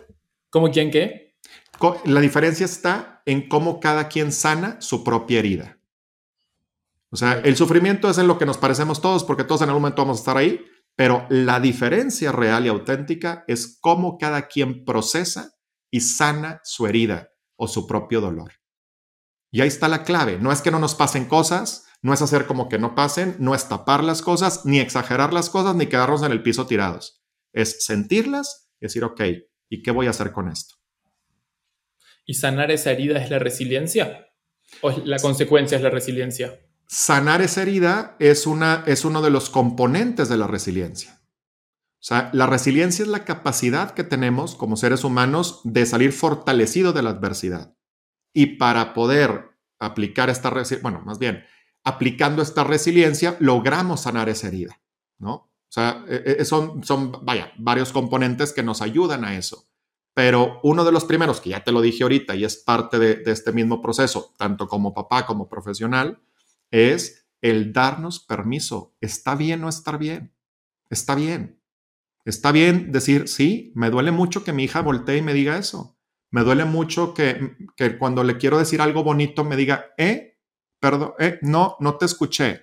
¿Cómo quién qué? La diferencia está en cómo cada quien sana su propia herida. O sea, el sufrimiento es en lo que nos parecemos todos porque todos en algún momento vamos a estar ahí, pero la diferencia real y auténtica es cómo cada quien procesa y sana su herida o su propio dolor. Y ahí está la clave. No es que no nos pasen cosas, no es hacer como que no pasen, no es tapar las cosas, ni exagerar las cosas, ni quedarnos en el piso tirados. Es sentirlas y decir, ok, ¿y qué voy a hacer con esto? ¿Y sanar esa herida es la resiliencia? ¿O la consecuencia es la resiliencia? Sanar esa herida es, una, es uno de los componentes de la resiliencia. O sea, la resiliencia es la capacidad que tenemos como seres humanos de salir fortalecido de la adversidad. Y para poder aplicar esta resiliencia, bueno, más bien, aplicando esta resiliencia, logramos sanar esa herida, ¿no? O sea, e, e, son, son, vaya, varios componentes que nos ayudan a eso. Pero uno de los primeros, que ya te lo dije ahorita y es parte de, de este mismo proceso, tanto como papá como profesional, es el darnos permiso. Está bien no estar bien. Está bien. Está bien decir, sí, me duele mucho que mi hija voltee y me diga eso. Me duele mucho que, cuando le quiero decir algo bonito me diga, eh, perdón, eh, no, no te escuché.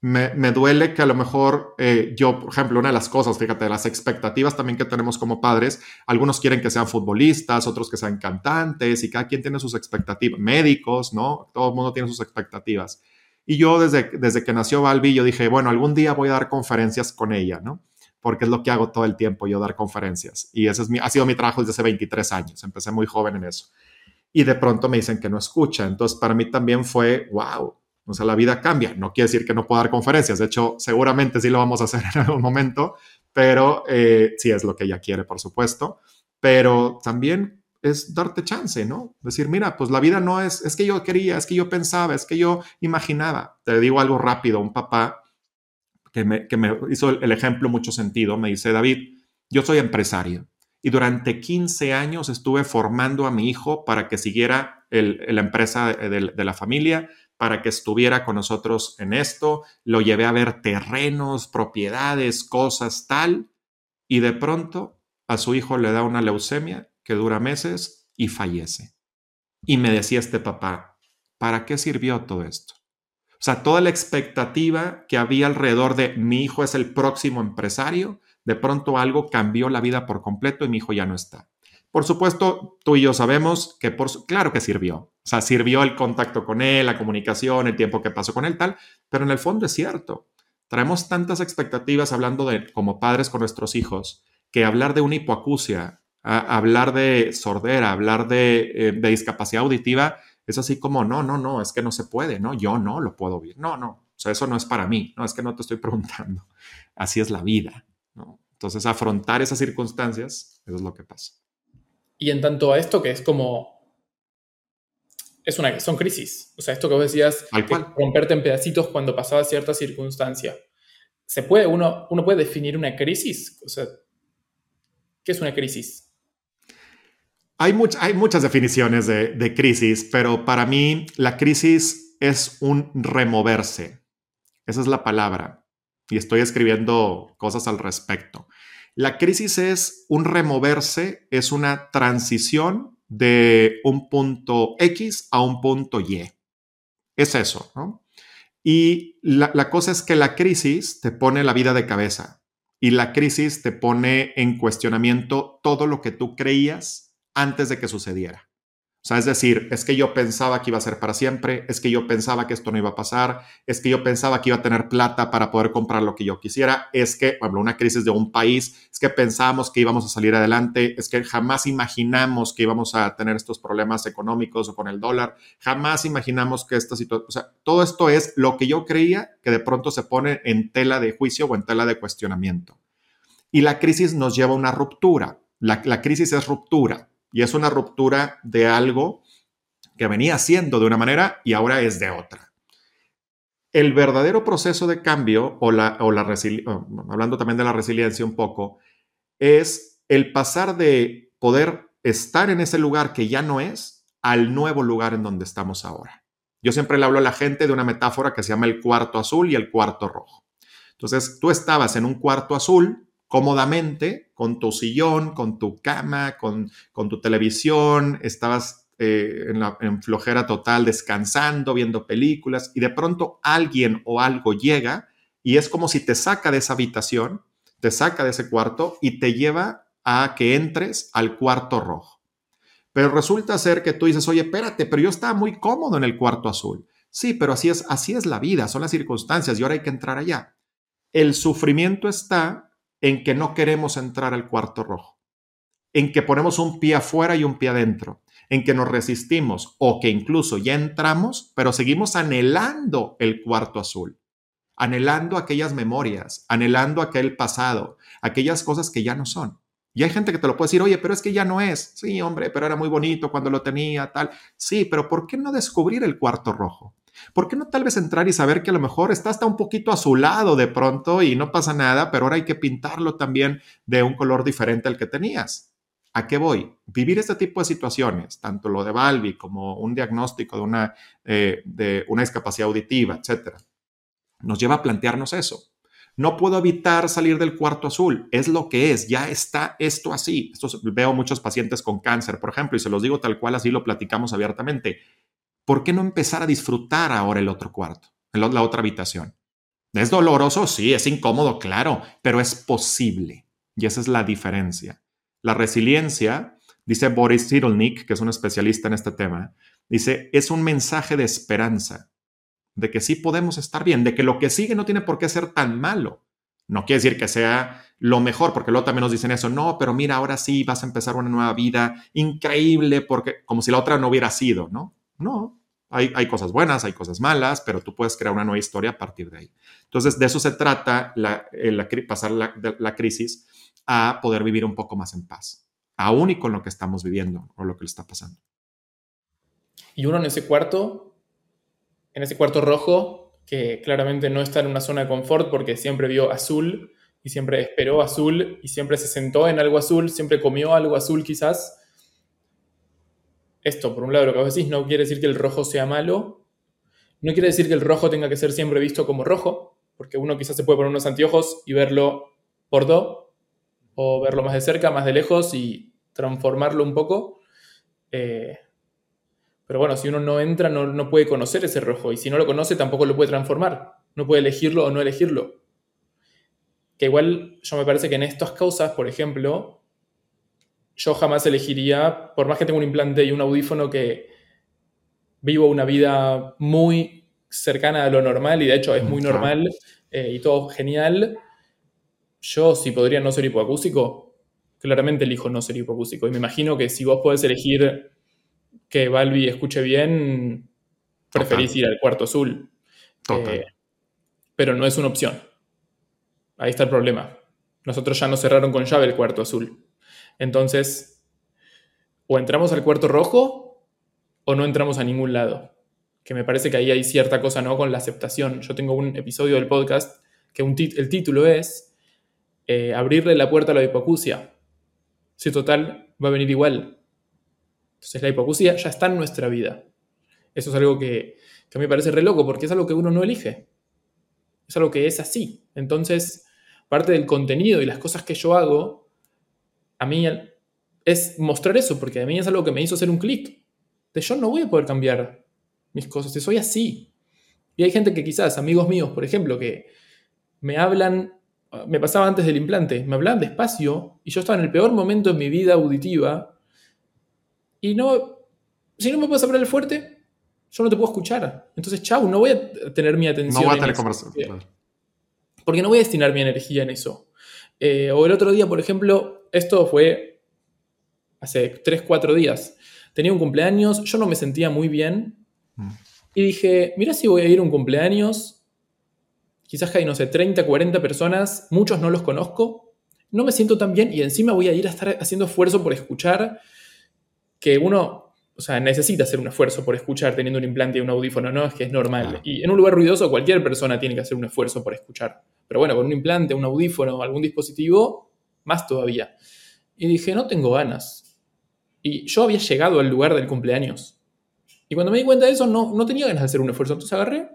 me, duele que a lo mejor eh, yo, por ejemplo, una de las cosas, fíjate, las expectativas también que tenemos como padres, algunos quieren que sean futbolistas, otros que sean cantantes y cada quien tiene sus expectativas, médicos, ¿no? Todo el mundo tiene sus expectativas. Y yo desde, desde que nació Balbi, yo dije, bueno, algún día voy a dar conferencias con ella, ¿no? Porque es lo que hago todo el tiempo, yo dar conferencias. Y ese ha sido mi trabajo desde hace 23 años, empecé muy joven en eso. Y de pronto me dicen que no escucha. Entonces, para mí también fue, wow, o sea, la vida cambia. No quiere decir que no pueda dar conferencias. De hecho, seguramente sí lo vamos a hacer (laughs) en algún momento, pero eh, sí es lo que ella quiere, por supuesto. Pero también es darte chance, ¿no? Decir, mira, pues la vida no es, es que yo quería, es que yo pensaba, es que yo imaginaba. Te digo algo rápido, un papá que me, hizo el ejemplo mucho sentido, me dice, David, yo soy empresario y durante 15 años estuve formando a mi hijo para que siguiera la empresa de, la familia, para que estuviera con nosotros en esto, lo llevé a ver terrenos, propiedades, cosas, tal, y de pronto a su hijo le da una leucemia que dura meses y fallece. Y me decía este papá, ¿para qué sirvió todo esto? O sea, toda la expectativa que había alrededor de mi hijo es el próximo empresario, de pronto algo cambió la vida por completo y mi hijo ya no está. Por supuesto, tú y yo sabemos que, por, claro que sirvió. O sea, sirvió el contacto con él, la comunicación, el tiempo que pasó con él, tal, pero en el fondo es cierto. Traemos tantas expectativas hablando de como padres con nuestros hijos, que hablar de una hipoacusia, hablar de sordera, hablar de, eh, de, discapacidad auditiva, es así como, no, no, no, es que no se puede, ¿no? Yo no lo puedo oír. No, no, o sea, eso no es para mí, no, es que no te estoy (laughs) preguntando. Así es la vida, ¿no? Entonces, afrontar esas circunstancias, eso es lo que pasa. Y en tanto a esto que es como... Es una, son crisis. O sea, esto que vos decías, romperte en pedacitos cuando pasaba cierta circunstancia. ¿Se puede, uno, uno puede definir una crisis? O sea, ¿qué es una crisis? Hay, hay muchas definiciones de, de crisis, pero para mí la crisis es un removerse. Esa es la palabra. Y estoy escribiendo cosas al respecto. La crisis es un removerse, es una transición de un punto X a un punto Y. Es eso, ¿no? Y la, cosa es que la crisis te pone la vida de cabeza y la crisis te pone en cuestionamiento todo lo que tú creías antes de que sucediera. O sea, es decir, es que yo pensaba que iba a ser para siempre, es que yo pensaba que esto no iba a pasar, es que yo pensaba que iba a tener plata para poder comprar lo que yo quisiera, es que, por ejemplo, una crisis de un país, es que pensábamos que íbamos a salir adelante, es que jamás imaginamos que íbamos a tener estos problemas económicos o con el dólar, jamás imaginamos que esta situación, o sea, todo esto es lo que yo creía que de pronto se pone en tela de juicio o en tela de cuestionamiento. Y la crisis nos lleva a una ruptura. La, la crisis es ruptura y es una ruptura de algo que venía siendo de una manera y ahora es de otra. El verdadero proceso de cambio, o la, o la hablando también de la resiliencia un poco, es el pasar de poder estar en ese lugar que ya no es al nuevo lugar en donde estamos ahora. Yo siempre le hablo a la gente de una metáfora que se llama el cuarto azul y el cuarto rojo. Entonces, tú estabas en un cuarto azul cómodamente con tu sillón, con tu cama, con, con tu televisión, estabas eh, en, la, flojera total descansando, viendo películas y de pronto alguien o algo llega y es como si te saca de esa habitación, te saca de ese cuarto y te lleva a que entres al cuarto rojo. Pero resulta ser que tú dices, oye, espérate, pero yo estaba muy cómodo en el cuarto azul. Sí, pero así es, así es la vida, son las circunstancias y ahora hay que entrar allá. El sufrimiento está en que no queremos entrar al cuarto rojo, en que ponemos un pie afuera y un pie adentro, en que nos resistimos o que incluso ya entramos, pero seguimos anhelando el cuarto azul, anhelando aquellas memorias, anhelando aquel pasado, aquellas cosas que ya no son. Y hay gente que te lo puede decir, oye, pero es que ya no es. Sí, hombre, pero era muy bonito cuando lo tenía, tal. Sí, pero ¿por qué no descubrir el cuarto rojo? ¿Por qué no tal vez entrar y saber que a lo mejor está hasta un poquito azulado de pronto y no pasa nada, pero ahora hay que pintarlo también de un color diferente al que tenías? ¿A qué voy? Vivir este tipo de situaciones, tanto lo de Balbi como un diagnóstico de una, eh, de una discapacidad auditiva, etcétera, nos lleva a plantearnos eso. No puedo evitar salir del cuarto azul, es lo que es, ya está esto así. Esto veo muchos pacientes con cáncer, por ejemplo, y se los digo tal cual, así lo platicamos abiertamente. ¿Por qué no empezar a disfrutar ahora el otro cuarto, la otra habitación? ¿Es doloroso? Sí, es incómodo, claro, pero es posible. Y esa es la diferencia. La resiliencia, dice Boris Cyrulnik, que es un especialista en este tema, dice, es un mensaje de esperanza, de que sí podemos estar bien, de que lo que sigue no tiene por qué ser tan malo. No quiere decir que sea lo mejor, porque luego también nos dicen eso, no, pero mira, ahora sí vas a empezar una nueva vida increíble, porque como si la otra no hubiera sido, ¿no? No, hay, hay cosas buenas, hay cosas malas, pero tú puedes crear una nueva historia a partir de ahí. Entonces, de eso se trata la, pasar la, la crisis a poder vivir un poco más en paz, aún y con lo que estamos viviendo o lo que le está pasando. Y uno en ese cuarto, en ese cuarto rojo, que claramente no está en una zona de confort porque siempre vio azul y siempre esperó azul y siempre se sentó en algo azul, siempre comió algo azul quizás. Esto, por un lado, lo que vos decís, no quiere decir que el rojo sea malo, no quiere decir que el rojo tenga que ser siempre visto como rojo, porque uno quizás se puede poner unos anteojos y verlo por do, o verlo más de cerca, más de lejos y transformarlo un poco. Eh, pero bueno, si uno no entra, no, puede conocer ese rojo. Y si no lo conoce, tampoco lo puede transformar. No puede elegirlo o no elegirlo. Que igual yo me parece que en estas causas, por ejemplo, yo jamás elegiría, por más que tenga un implante y un audífono que vivo una vida muy cercana a lo normal, y de hecho es muy normal eh, y todo genial, yo, si podría no ser hipoacústico, claramente elijo no ser hipoacústico. Y me imagino que si vos podés elegir que Balbi escuche bien, preferís ir al cuarto azul. Eh, pero no es una opción. Ahí está el problema. Nosotros ya nos cerraron con llave el cuarto azul. Entonces, o entramos al cuarto rojo o no entramos a ningún lado. Que me parece que ahí hay cierta cosa, ¿no? Con la aceptación. Yo tengo un episodio del podcast que el título es eh, abrirle la puerta a la hipoacusia. Si total, va a venir igual. Entonces la hipoacusia ya está en nuestra vida. Eso es algo que, a mí me parece re loco, porque es algo que uno no elige. Es algo que es así. Entonces, parte del contenido y las cosas que yo hago, a mí es mostrar eso, porque a mí es algo que me hizo hacer un clic. De yo no voy a poder cambiar mis cosas, soy así. Y hay gente que quizás, amigos míos, por ejemplo, que me hablan me pasaba antes del implante, me hablaban despacio y yo estaba en el peor momento en mi vida auditiva y no, si no me puedes hablar el fuerte, yo no te puedo escuchar. Entonces, chau, no voy a tener mi atención. No voy a tener conversación. Porque no voy a destinar mi energía en eso. Eh, o el otro día, por ejemplo, esto fue hace 3, 4 días. Tenía un cumpleaños, yo no me sentía muy bien. Mm. Y dije, mira si voy a ir a un cumpleaños quizás hay, no sé, 30, 40 personas, muchos no los conozco, no me siento tan bien y encima voy a ir a estar haciendo esfuerzo por escuchar, que uno, o sea, necesita hacer un esfuerzo por escuchar teniendo un implante y un audífono, no es que es normal. Y en un lugar ruidoso cualquier persona tiene que hacer un esfuerzo por escuchar. Pero bueno, con un implante, un audífono, algún dispositivo, más todavía. Y dije, no tengo ganas. Y yo había llegado al lugar del cumpleaños. Y cuando me di cuenta de eso, no, no tenía ganas de hacer un esfuerzo. Entonces agarré,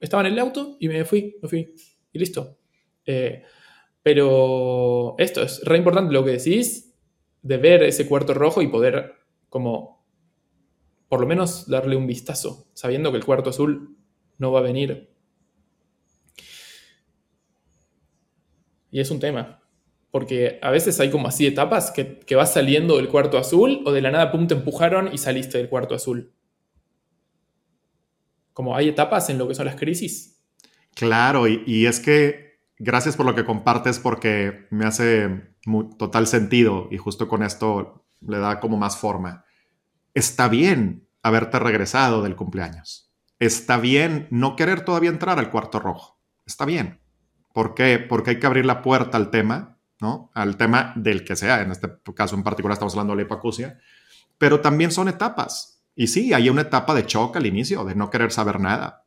estaba en el auto y me fui, me fui. Y listo. Eh, pero esto es re importante lo que decís, de ver ese cuarto rojo y poder como por lo menos darle un vistazo, sabiendo que el cuarto azul no va a venir. Y es un tema, porque a veces hay como así etapas que, que vas saliendo del cuarto azul o de la nada, pum, te empujaron y saliste del cuarto azul como hay etapas en lo que son las crisis. Claro, y, es que gracias por lo que compartes porque me hace total sentido y justo con esto le da como más forma. Está bien haberte regresado del cumpleaños. Está bien no querer todavía entrar al cuarto rojo. Está bien. ¿Por qué? Porque hay que abrir la puerta al tema, ¿no? Al tema del que sea. En este caso en particular estamos hablando de la hipoacusia. Pero también son etapas y sí, hay una etapa de choque al inicio, de no querer saber nada.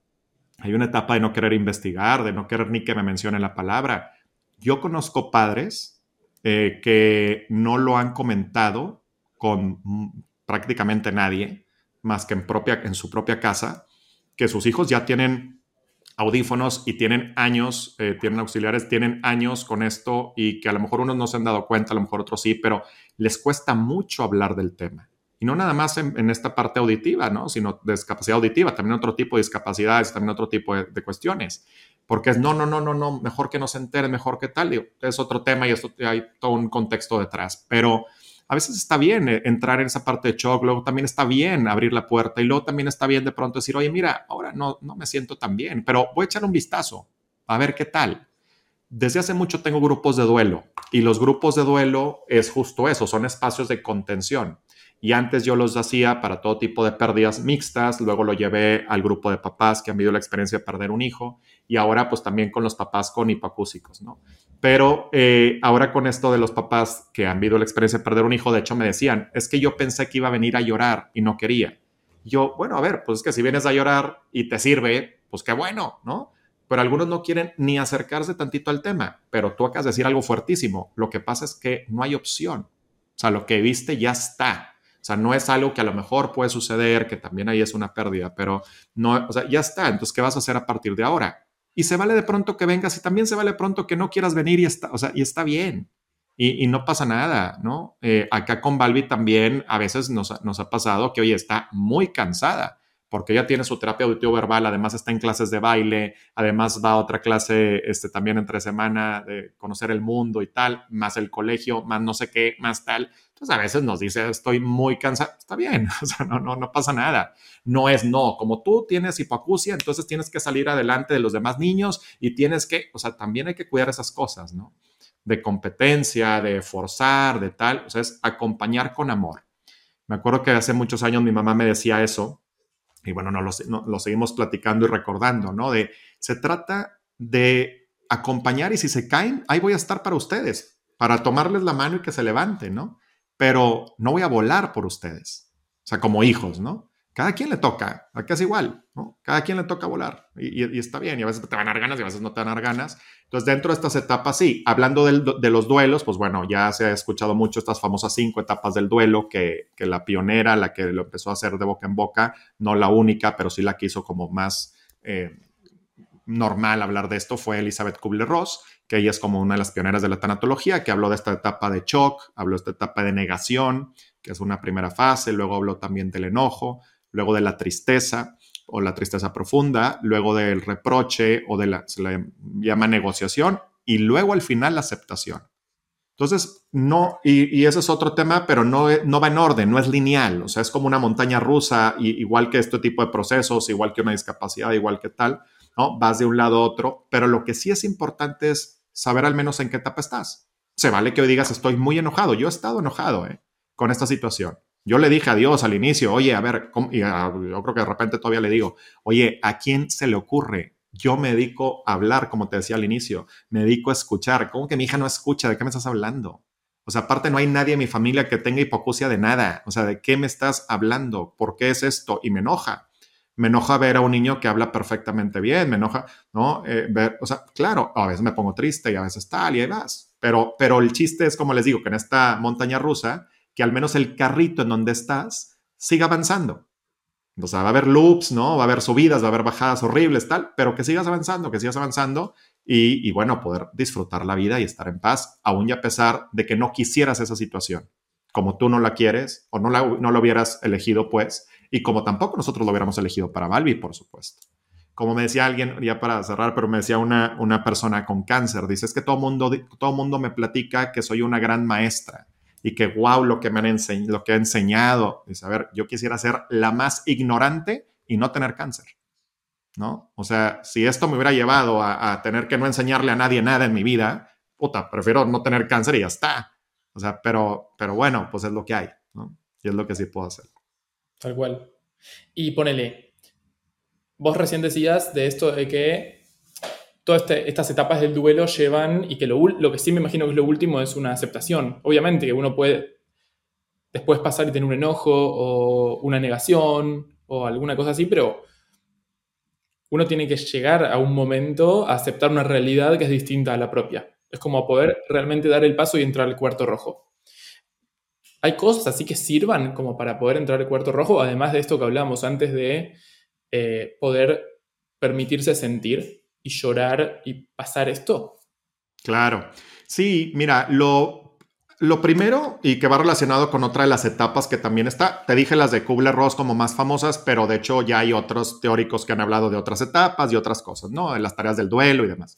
Hay una etapa de no querer investigar, de no querer ni que me mencionen la palabra. Yo conozco padres eh, que no lo han comentado con prácticamente nadie, más que en, propia, en su propia casa, que sus hijos ya tienen audífonos y tienen años, eh, tienen auxiliares, tienen años con esto y que a lo mejor unos no se han dado cuenta, a lo mejor otros sí, pero les cuesta mucho hablar del tema Y no nada más en, esta parte auditiva, ¿no? Sino discapacidad auditiva, también otro tipo de discapacidades, también otro tipo de, cuestiones. Porque es no, no, no, no, no, mejor que no se entere, mejor que tal. Es otro tema y esto hay todo un contexto detrás. Pero a veces está bien eh, entrar en esa parte de shock, luego también está bien abrir la puerta y luego también está bien de pronto decir, oye, mira, ahora no, no me siento tan bien, pero voy a echar un vistazo a ver qué tal. Desde hace mucho tengo grupos de duelo y los grupos de duelo es justo eso, son espacios de contención. Y antes yo los hacía para todo tipo de pérdidas mixtas, luego lo llevé al grupo de papás que han vivido la experiencia de perder un hijo y ahora pues también con los papás con hipacúsicos, ¿no? Pero eh, ahora con esto de los papás que han vivido la experiencia de perder un hijo, de hecho me decían, es que yo pensé que iba a venir a llorar y no quería. Yo, bueno, a ver, pues es que si vienes a llorar y te sirve, pues qué bueno, ¿no? Pero algunos no quieren ni acercarse tantito al tema, pero tú acabas de decir algo fuertísimo. Lo que pasa es que no hay opción. O sea, lo que viste ya está. O sea, no es algo que a lo mejor puede suceder, que también ahí es una pérdida, pero no, o sea, ya está. Entonces, ¿qué vas a hacer a partir de ahora? Y se vale de pronto que vengas y también se vale pronto que no quieras venir y está, o sea, y está bien. Y, no pasa nada, ¿no? Eh, acá con Balbi también a veces nos, nos ha pasado que, oye, está muy cansada porque ella tiene su terapia auditivo verbal, además está en clases de baile, además va a otra clase este, también entre semana de conocer el mundo y tal, más el colegio, más no sé qué, más tal. Entonces a veces nos dice, estoy muy cansada, está bien, (laughs) o sea, no, no, no pasa nada. No es no, como tú tienes hipoacusia, entonces tienes que salir adelante de los demás niños y tienes que, o sea, también hay que cuidar esas cosas, ¿no? De competencia, de forzar, de tal, o sea, es acompañar con amor. Me acuerdo que hace muchos años mi mamá me decía eso, y bueno, no lo, seguimos platicando y recordando, ¿no? De, se trata de acompañar y si se caen, ahí voy a estar para ustedes, para tomarles la mano y que se levanten, ¿no? Pero no voy a volar por ustedes, o sea, como hijos, ¿no? Cada quien le toca, acá es igual, ¿no? Cada quien le toca volar y, está bien, y a veces te van a dar ganas y a veces no te van a dar ganas. Entonces, dentro de estas etapas, sí, hablando de los duelos, pues bueno, ya se ha escuchado mucho estas famosas cinco etapas del duelo, que, la pionera, la que lo empezó a hacer de boca en boca, no la única, pero sí la que hizo como más eh, normal hablar de esto, fue Elizabeth Kubler-Ross, que ella es como una de las pioneras de la tanatología, que habló de esta etapa de shock, habló de esta etapa de negación, que es una primera fase, luego habló también del enojo, luego de la tristeza o la tristeza profunda, luego del reproche o de la, se le llama negociación y luego al final la aceptación. Entonces, no, y, ese es otro tema, pero no, no va en orden, no es lineal, o sea, es como una montaña rusa, igual que este tipo de procesos, igual que una discapacidad, igual que tal, ¿no? Vas de un lado a otro, pero lo que sí es importante es saber al menos en qué etapa estás. Se vale que hoy digas, estoy muy enojado, yo he estado enojado ¿eh? con esta situación. Yo le dije a Dios al inicio, oye, a ver, y yo creo que de repente todavía le digo, oye, ¿a quién se le ocurre? Yo me dedico a hablar, como te decía al inicio, me dedico a escuchar. ¿Cómo que mi hija no escucha? ¿De qué me estás hablando? O sea, aparte no hay nadie en mi familia que tenga hipocusia de nada. O sea, ¿de qué me estás hablando? ¿Por qué es esto? Y me enoja. Me enoja ver a un niño que habla perfectamente bien, me enoja, ¿no? Eh, ver, o sea, claro, a veces me pongo triste y a veces tal y ahí vas. Pero, pero el chiste es, como les digo, que en esta montaña rusa, que al menos el carrito en donde estás siga avanzando. O sea, va a haber loops, ¿no? Va a haber subidas, va a haber bajadas horribles, tal, pero que sigas avanzando, que sigas avanzando y, bueno, poder disfrutar la vida y estar en paz, aún y a pesar de que no quisieras esa situación, como tú no la quieres o no, la, no lo hubieras elegido, pues, y como tampoco nosotros lo hubiéramos elegido para Balbi, por supuesto. Como me decía alguien, ya para cerrar, pero me decía una, una persona con cáncer, dice, es que todo mundo, todo mundo me platica que soy una gran maestra y que wow lo que me han lo que ha enseñado. Dice, a ver, yo quisiera ser la más ignorante y no tener cáncer. ¿No? O sea, si esto me hubiera llevado a, tener que no enseñarle a nadie nada en mi vida, puta, prefiero no tener cáncer y ya está. O sea, pero, pero bueno, pues es lo que hay, ¿no? Y es lo que sí puedo hacer. Tal cual. Y ponele, vos recién decías de esto de que todas este, estas etapas del duelo llevan, y que lo, lo, que sí me imagino que es lo último es una aceptación. Obviamente que uno puede después pasar y tener un enojo o una negación o alguna cosa así, pero uno tiene que llegar a un momento a aceptar una realidad que es distinta a la propia. Es como poder realmente dar el paso y entrar al cuarto rojo. Hay cosas así que sirvan como para poder entrar al cuarto rojo, además de esto que hablábamos antes de eh, poder permitirse sentir y llorar y pasar esto. Claro. Sí, mira, lo lo primero, y que va relacionado con otra de las etapas que también está, te dije las de Kubler-Ross como más famosas, pero de hecho ya hay otros teóricos que han hablado de otras etapas y otras cosas, ¿no? De las tareas del duelo y demás.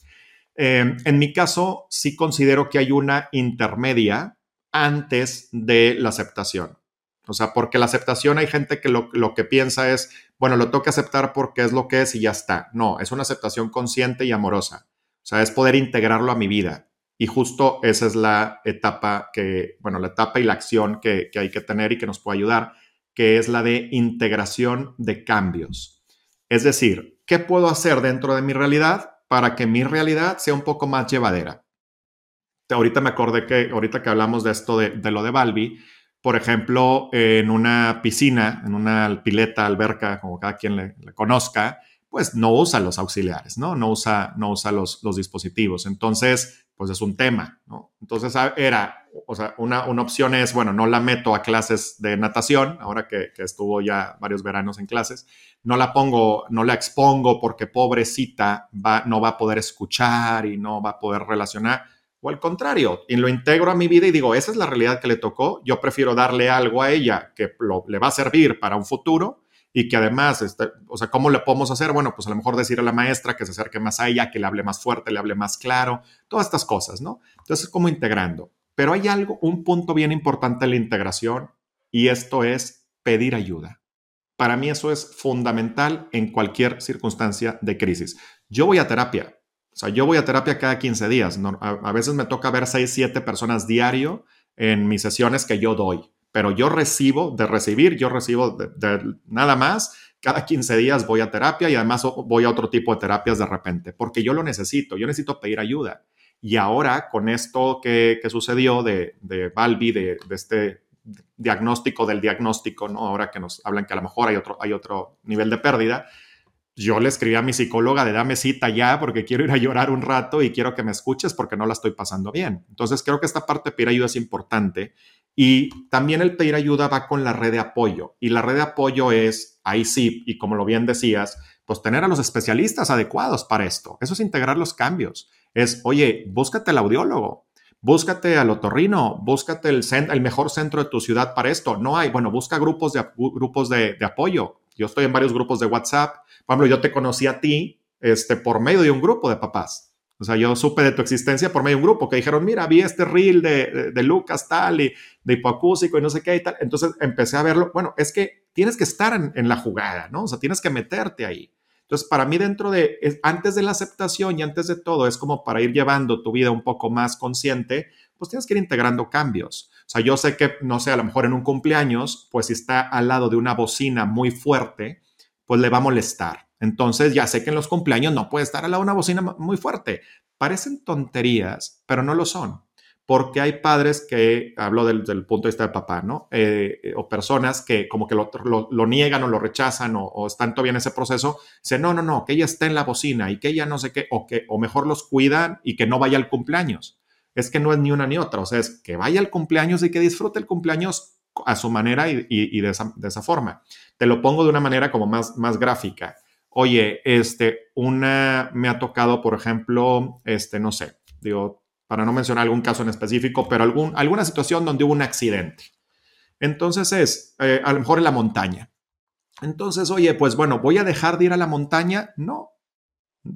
Eh, en mi caso, sí considero que hay una intermedia antes de la aceptación. O sea, porque la aceptación hay gente que lo, que piensa es, bueno, lo tengo que aceptar porque es lo que es y ya está. No, es una aceptación consciente y amorosa. O sea, es poder integrarlo a mi vida. Y justo esa es la etapa que, bueno, la etapa y la acción que, hay que tener y que nos puede ayudar, que es la de integración de cambios. Es decir, ¿qué puedo hacer dentro de mi realidad para que mi realidad sea un poco más llevadera? Ahorita me acordé que, ahorita que hablamos de esto de, lo de Balbi, por ejemplo, en una piscina, en una pileta, alberca, como cada quien le, conozca, pues no usa los auxiliares, ¿no? No usa, no usa los, los dispositivos. Entonces, pues es un tema. Entonces ah, era, o sea, una, una, opción es, bueno, no la meto a clases de natación, ahora que, que, estuvo ya varios veranos en clases, no la pongo, no la expongo porque pobrecita va, no va a poder escuchar y no va a poder relacionar, o al contrario, y lo integro a mi vida y digo, esa es la realidad que le tocó, yo prefiero darle algo a ella que lo, le va a servir para un futuro y que además, este, o sea, ¿cómo le podemos hacer? Bueno, pues a lo mejor decir a la maestra que se acerque más a ella, que le hable más fuerte, le hable más claro, todas estas cosas, ¿no? Entonces, como integrando. Pero hay algo, un punto bien importante en la integración y esto es pedir ayuda. Para mí eso es fundamental en cualquier circunstancia de crisis. Yo voy a terapia, sea, yo voy a terapia cada 15 días. a, veces me toca ver 6, 7 personas diario en mis sesiones que yo doy pero yo recibo, de recibir, yo recibo de, nada más, cada 15 días voy a terapia y además voy a otro tipo de terapias de repente, porque yo lo necesito, yo necesito pedir ayuda. Y ahora con esto que, sucedió de, de Balbi, de, este diagnóstico del diagnóstico, ¿no? Ahora que nos hablan que a lo mejor hay otro, hay otro nivel de pérdida, yo le escribí a mi psicóloga de dame cita ya porque quiero ir a llorar un rato y quiero que me escuches porque no la estoy pasando bien. Entonces creo que esta parte de pedir ayuda es importante y también el pedir ayuda va con la red de apoyo. Y la red de apoyo es, ahí sí, y como lo bien decías, pues tener a los especialistas adecuados para esto. Eso es integrar los cambios. Es, oye, búscate el audiólogo, búscate al otorrino, búscate el, el mejor centro de tu ciudad para esto. No hay, bueno, busca grupos de, grupos de, de apoyo. Yo estoy en varios grupos de WhatsApp. Por ejemplo, yo te conocí a ti este, por medio de un grupo de papás. O sea, yo supe de tu existencia por medio de un grupo que dijeron, mira, vi este reel de, de, Lucas tal y de hipoacúsico y no sé qué y tal. Entonces empecé a verlo. Bueno, es que tienes que estar en, la jugada, ¿no? O sea, tienes que meterte ahí. Entonces, para mí dentro de, antes de la aceptación y antes de todo, es como para ir llevando tu vida un poco más consciente, pues tienes que ir integrando cambios. O sea, yo sé que, no sé, a lo mejor en un cumpleaños, pues si está al lado de una bocina muy fuerte, pues le va a molestar. Entonces ya sé que en los cumpleaños no puede estar lado de una bocina muy fuerte. Parecen tonterías, pero no lo son. Porque hay padres que, hablo del, punto de vista de papá, ¿no? Eh, eh, o personas que como que lo, niegan o lo rechazan o, están todavía en ese proceso. Dicen, no, no, no, que ella esté en la bocina y que ella no sé qué, o, que, o mejor los cuidan y que no vaya al cumpleaños. Es que no es ni una ni otra. O sea, es que vaya al cumpleaños y que disfrute el cumpleaños a su manera y, y, de, esa, de, esa, forma. Te lo pongo de una manera como más, más gráfica oye, este, una me ha tocado, por ejemplo, este, no sé, digo, para no mencionar algún caso en específico, pero algún, alguna situación donde hubo un accidente. Entonces es, eh, a lo mejor en la montaña. Entonces, oye, pues bueno, ¿voy a dejar de ir a la montaña? No.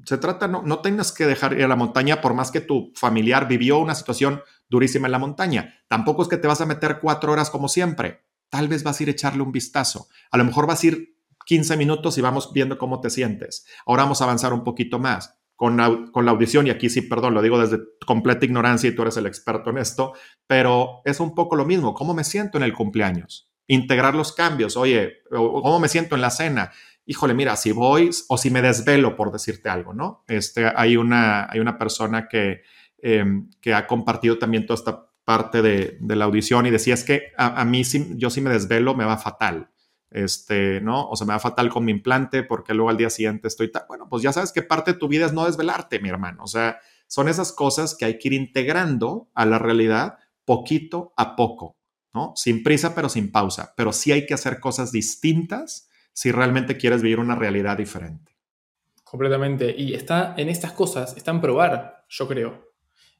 Se trata, no, no tengas que dejar de ir a la montaña por más que tu familiar vivió una situación durísima en la montaña. Tampoco es que te vas a meter cuatro horas como siempre. Tal vez vas a ir a echarle un vistazo. A lo mejor vas a ir 15 minutos y vamos viendo cómo te sientes. Ahora vamos a avanzar un poquito más con la, con la audición, y aquí sí, perdón, lo digo desde completa ignorancia y tú eres el experto en esto, pero es un poco lo mismo. ¿Cómo me siento en el cumpleaños? Integrar los cambios. Oye, ¿cómo me siento en la cena? Híjole, mira, si voy o si me desvelo, por decirte algo, ¿no? Este, hay, una, hay una persona que, em, que ha compartido también toda esta parte de, de la audición y decía, es que a, mí, si, yo si me desvelo, me va fatal este, ¿no? O se me va fatal con mi implante porque luego al día siguiente estoy tan, bueno, pues ya sabes que parte de tu vida es no desvelarte, mi hermano. O sea, son esas cosas que hay que ir integrando a la realidad poquito a poco, ¿no? Sin prisa, pero sin pausa. Pero sí hay que hacer cosas distintas si realmente quieres vivir una realidad diferente. Completamente. Y está en estas cosas, está en probar, yo creo.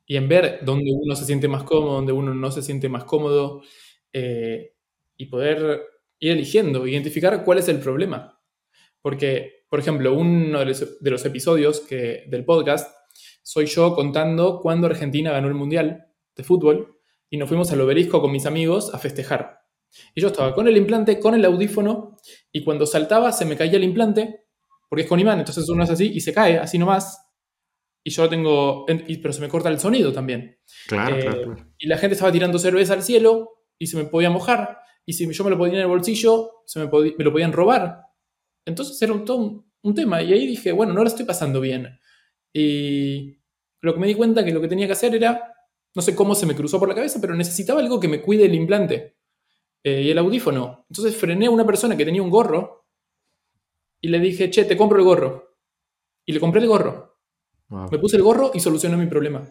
y en ver dónde uno se siente más cómodo, dónde uno no se siente más cómodo, eh, y poder ir eligiendo, identificar cuál es el problema. Porque, por ejemplo, uno de los, episodios que, del podcast soy yo contando cuando Argentina ganó el Mundial de fútbol y nos fuimos al obelisco con mis amigos a festejar. Y yo estaba con el implante, con el audífono, y cuando saltaba se me caía el implante, porque es con imán, entonces uno es así y se cae, así nomás. Y yo tengo, pero se me corta el sonido también. Claro, claro, eh, claro. Y la gente estaba tirando cerveza al cielo y se me podía mojar. Y si yo me lo ponía en el bolsillo, se me, me lo podían robar. Entonces era un, todo un, tema. Y ahí dije, bueno, no lo estoy pasando bien. Y lo que me di cuenta que lo que tenía que hacer era, no sé cómo se me cruzó por la cabeza, pero necesitaba algo que me cuide el implante eh, y el audífono. Entonces frené a una persona que tenía un gorro y le dije, che, te compro el gorro. Y le compré el gorro. Me puse el gorro y solucionó mi problema.